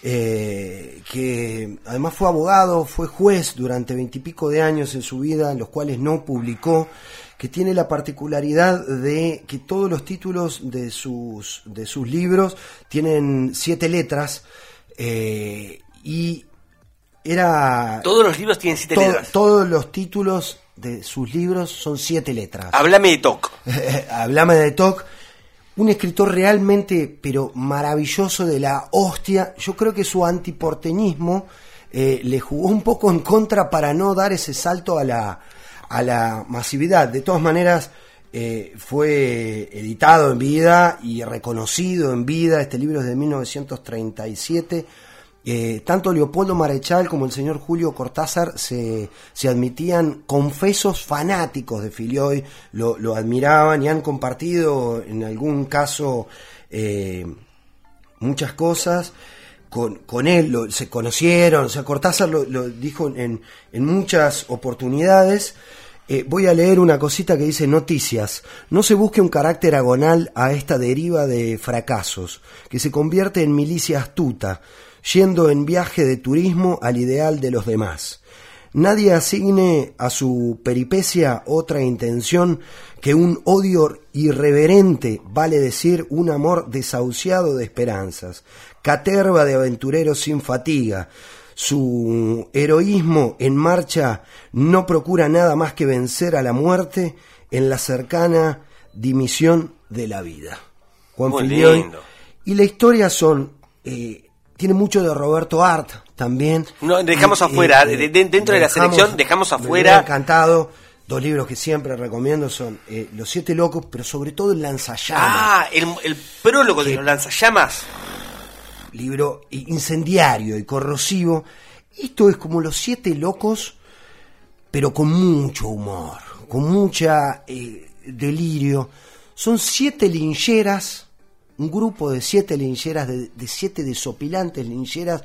eh, que además fue abogado, fue juez durante veintipico de años en su vida, en los cuales no publicó, que tiene la particularidad de que todos los títulos de sus, de sus libros tienen siete letras eh, y era... Todos los libros tienen siete to- letras. todos los títulos de sus libros son siete letras. Háblame de Toc. Hablame de Toc. Un escritor realmente, pero maravilloso de la hostia. Yo creo que su antiporteñismo eh, le jugó un poco en contra para no dar ese salto a la, a la masividad. De todas maneras, eh, fue editado en vida y reconocido en vida. Este libro es de 1937. Eh, tanto Leopoldo Marechal como el señor Julio Cortázar se, se admitían confesos fanáticos de Filioy, lo, lo admiraban y han compartido en algún caso eh, muchas cosas con, con él, se conocieron, o sea, Cortázar lo, lo dijo en, en muchas oportunidades. Eh, voy a leer una cosita que dice noticias. No se busque un carácter agonal a esta deriva de fracasos, que se convierte en milicia astuta, yendo en viaje de turismo al ideal de los demás. Nadie asigne a su peripecia otra intención que un odio irreverente, vale decir, un amor desahuciado de esperanzas, caterva de aventureros sin fatiga. Su heroísmo en marcha no procura nada más que vencer a la muerte en la cercana dimisión de la vida. Juan lindo. Y la historia son eh, tiene mucho de Roberto Art también. No, dejamos Y, afuera, eh, de- de- dentro de la selección, dejamos me afuera- hubiera encantado dos libros que siempre recomiendo son eh, Los Siete Locos, pero sobre todo El Lanzallamas. Ah, el, el prólogo de Que- los lanzallamas. libro incendiario y corrosivo. Esto es como Los Siete Locos, pero con mucho humor, con mucha eh, delirio. Son siete lincheras, un grupo de siete lincheras, de, siete desopilantes lincheras,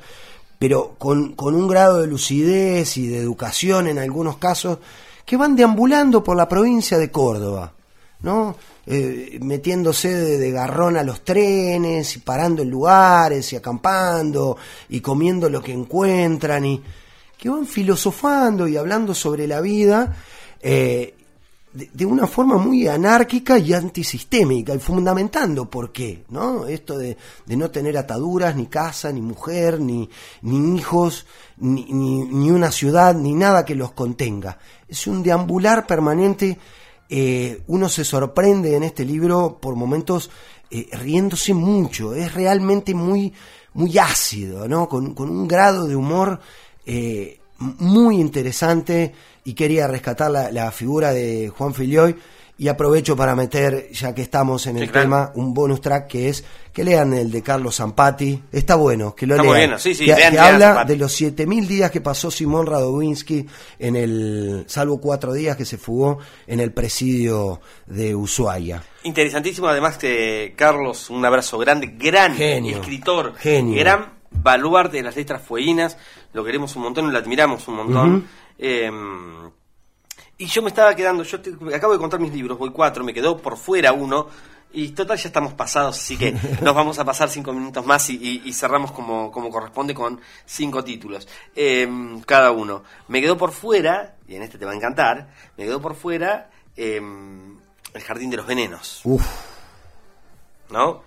pero con, con un grado de lucidez y de educación en algunos casos, que van deambulando por la provincia de Córdoba, ¿no? Eh, metiéndose de, de garrón a los trenes y parando en lugares y acampando y comiendo lo que encuentran y que van filosofando y hablando sobre la vida eh, de, una forma muy anárquica y antisistémica y fundamentando por qué, ¿no? Esto de, de no tener ataduras, ni casa, ni mujer, ni, ni hijos, ni, ni, ni una ciudad, ni nada que los contenga. Es un deambular permanente. eh, uno se sorprende en este libro por momentos eh, riéndose mucho. Es realmente muy, muy ácido, ¿no? Con, con un grado de humor eh, muy interesante y quería rescatar la, la figura de Juan Filioy y aprovecho para meter, ya que estamos en el claro. tema, un bonus track que es que lean el de Carlos Zampati. Está bueno, que lo Está lean. bueno, sí, sí, que, lean- que lean habla Zampati. de los 7000 días que pasó Simón Radowinsky en el, salvo cuatro días que se fugó en el presidio de Ushuaia. Interesantísimo, además que Carlos, un abrazo grande, gran Genio. escritor, Genio. gran baluarte de las letras fueguinas, lo queremos un montón, lo admiramos un montón. Eh, y yo me estaba quedando, yo te- acabo de contar mis libros, voy cuatro, me quedó por fuera uno, y total ya estamos pasados, así que nos vamos a pasar cinco minutos más y, y- y cerramos como, como corresponde con cinco títulos, eh, cada uno. Me quedó por fuera, y en este te va a encantar, me quedó por fuera eh, El Jardín de los Venenos. Uf, ¿no?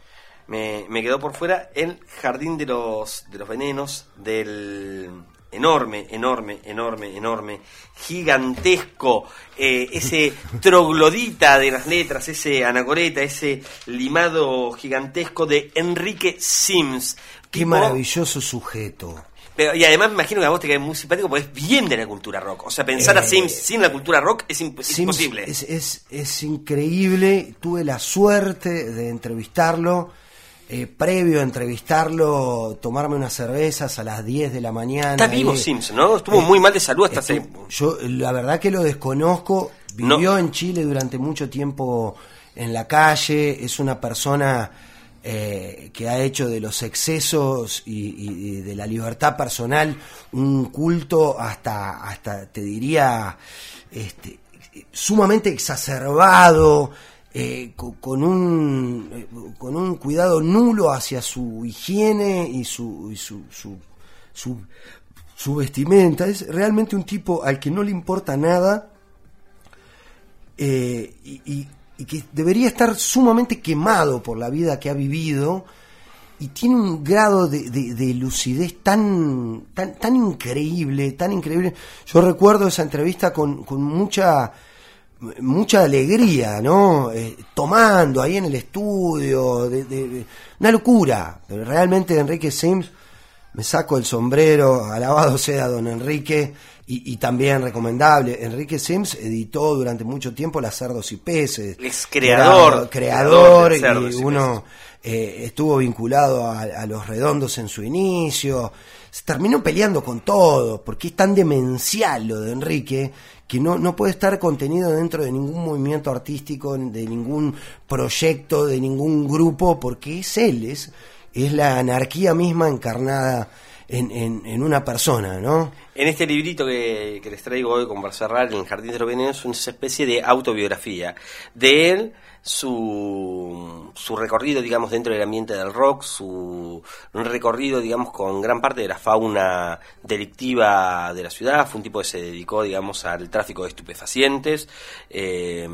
Me, me quedó por fuera el jardín de los, de los venenos del enorme, enorme, enorme, enorme, gigantesco, eh, ese troglodita de las letras, ese anacoreta, ese limado gigantesco de Enrique Sims. qué Tipo- maravilloso sujeto. Pero, y además me imagino que a vos te cae muy simpático porque es bien de la cultura rock. O sea, pensar a Eh, Sims sin la cultura rock es, imp- es imposible. Es, es, es increíble. Tuve la suerte de entrevistarlo. Eh, previo a entrevistarlo, tomarme unas cervezas a las 10 de la mañana. Está vivo. Sims, ¿no? Estuvo Eh, muy mal de salud hasta hace... Yo la verdad que lo desconozco. No. Vivió en Chile durante mucho tiempo en la calle. Es una persona eh, que ha hecho de los excesos y, y- y de la libertad personal un culto hasta, hasta te diría, este, sumamente exacerbado. Eh, co- con un eh, con un cuidado nulo hacia su higiene y su, y su, su, su su vestimenta, es realmente un tipo al que no le importa nada eh, y que debería estar sumamente quemado por la vida que ha vivido y tiene un grado de, de- de lucidez tan, tan, tan increíble, tan increíble. Yo recuerdo esa entrevista con, con mucha mucha alegría, ¿no? Eh, tomando ahí en el estudio, de, de- de- una locura. Pero realmente Enrique Sims, me saco el sombrero, alabado sea don Enrique, y, y también recomendable. Enrique Sims editó durante mucho tiempo Las Cerdos y Peces. Es creador, Era creador, y uno eh, estuvo vinculado a, a los redondos en su inicio. Se terminó peleando con todo, porque es tan demencial lo de Enrique que no, no puede estar contenido dentro de ningún movimiento artístico, de ningún proyecto, de ningún grupo, porque es él, es, es la anarquía misma encarnada en, en, en una persona, ¿no? En este librito que, que les traigo hoy como para en el Jardín de los Venenos, es una especie de autobiografía de él, su, su recorrido, digamos, dentro del ambiente del rock, su recorrido, digamos, con gran parte de la fauna delictiva de la ciudad. Fue un tipo que se dedicó, digamos, al tráfico de estupefacientes, eh,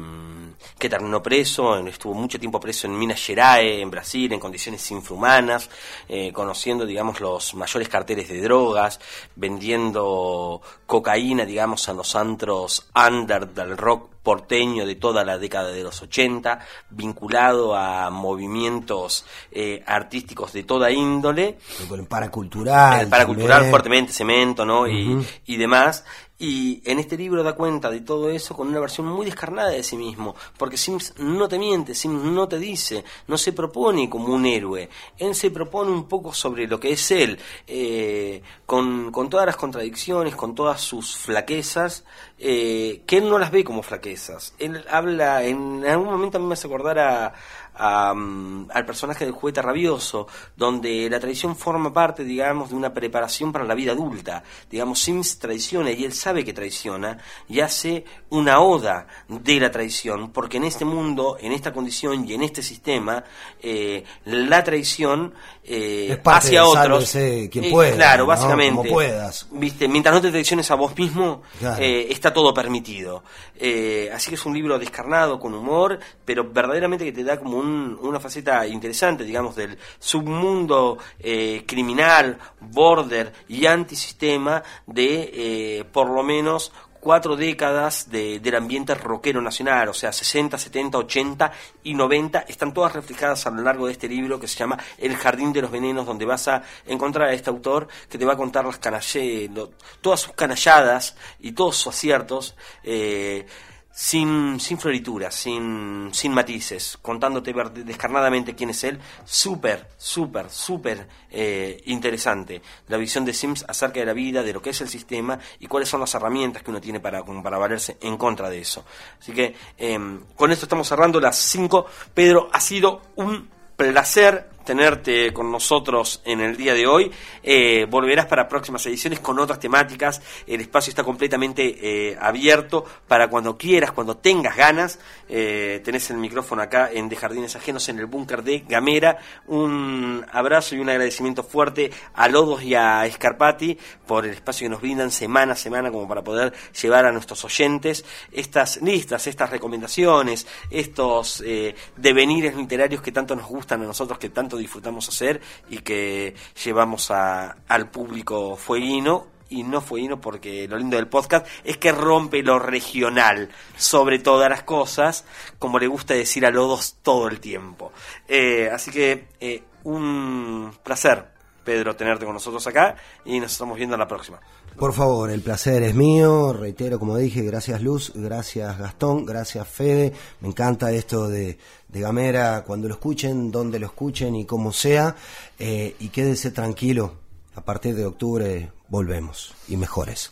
que terminó preso, estuvo mucho tiempo preso en Minas Gerais, en Brasil, en condiciones infrahumanas, eh, conociendo, digamos, los mayores carteles de drogas, vendiendo cocaína, digamos, a los antros under del rock porteño de toda la década de los 80, vinculado a movimientos eh, artísticos de toda índole, Con el paracultural. el paracultural también. fuertemente, cemento, ¿no? y, y demás. Y en este libro da cuenta de todo eso con una versión muy descarnada de sí mismo, porque Sims no te miente, Sims no te dice, no se propone como un héroe, él se propone un poco sobre lo que es él, eh, con, con, todas las contradicciones, con todas sus flaquezas, eh, que él no las ve como flaquezas. Él habla, en algún momento a mí me hace acordar a, al personaje del juguete rabioso, donde la traición forma parte, digamos, de una preparación para la vida adulta. Digamos, Sims traiciona y él sabe que traiciona y hace una oda de la traición, porque en este mundo, en esta condición y en este sistema, eh, la traición eh, hacia otros. quien eh, claro, básicamente. Como puedas. ¿viste? Mientras no te traiciones a vos mismo, está todo permitido. así que es un libro descarnado, con humor, pero verdaderamente que te da como un una faceta interesante, digamos, del submundo eh, criminal, border y antisistema de eh, por lo menos cuatro décadas del ambiente rockero nacional, o sea, 60, 70, 80 y 90, están todas reflejadas a lo largo de este libro que se llama El Jardín de los Venenos, donde vas a encontrar a este autor que te va a contar las todas sus canalladas y todos sus aciertos. Eh, sin, sin florituras, sin, sin matices, contándote descarnadamente quién es él, súper, súper, súper eh, interesante la visión de Sims acerca de la vida, de lo que es el sistema y cuáles son las herramientas que uno tiene para, para valerse en contra de eso. Así que em, con esto estamos cerrando las 5. Pedro, ha sido un placer tenerte con nosotros en el día de hoy. Eh, volverás para próximas ediciones con otras temáticas. El espacio está completamente eh, abierto para cuando quieras, cuando tengas ganas. Eh, tenés el micrófono acá en De Jardines Ajenos en el búnker de Gamera. Un abrazo y un agradecimiento fuerte a Lodos y a Scarpati por el espacio que nos brindan semana a semana como para poder llevar a nuestros oyentes estas listas, estas recomendaciones, estos devenires literarios que tanto nos gustan a nosotros, que tanto disfrutamos hacer y que llevamos a, al público fueguino y no fueguino porque lo lindo del podcast es que rompe lo regional sobre todas las cosas, como le gusta decir a Lodos todo el tiempo. Eh, así que eh, un placer, Pedro, tenerte con nosotros acá y nos estamos viendo la próxima. Por favor, el placer es mío, reitero como dije, gracias Luz, gracias Gastón, gracias Fede, me encanta esto de, Gamera, cuando lo escuchen, donde lo escuchen y como sea, eh, y quédese tranquilo, a partir de octubre volvemos, y mejores.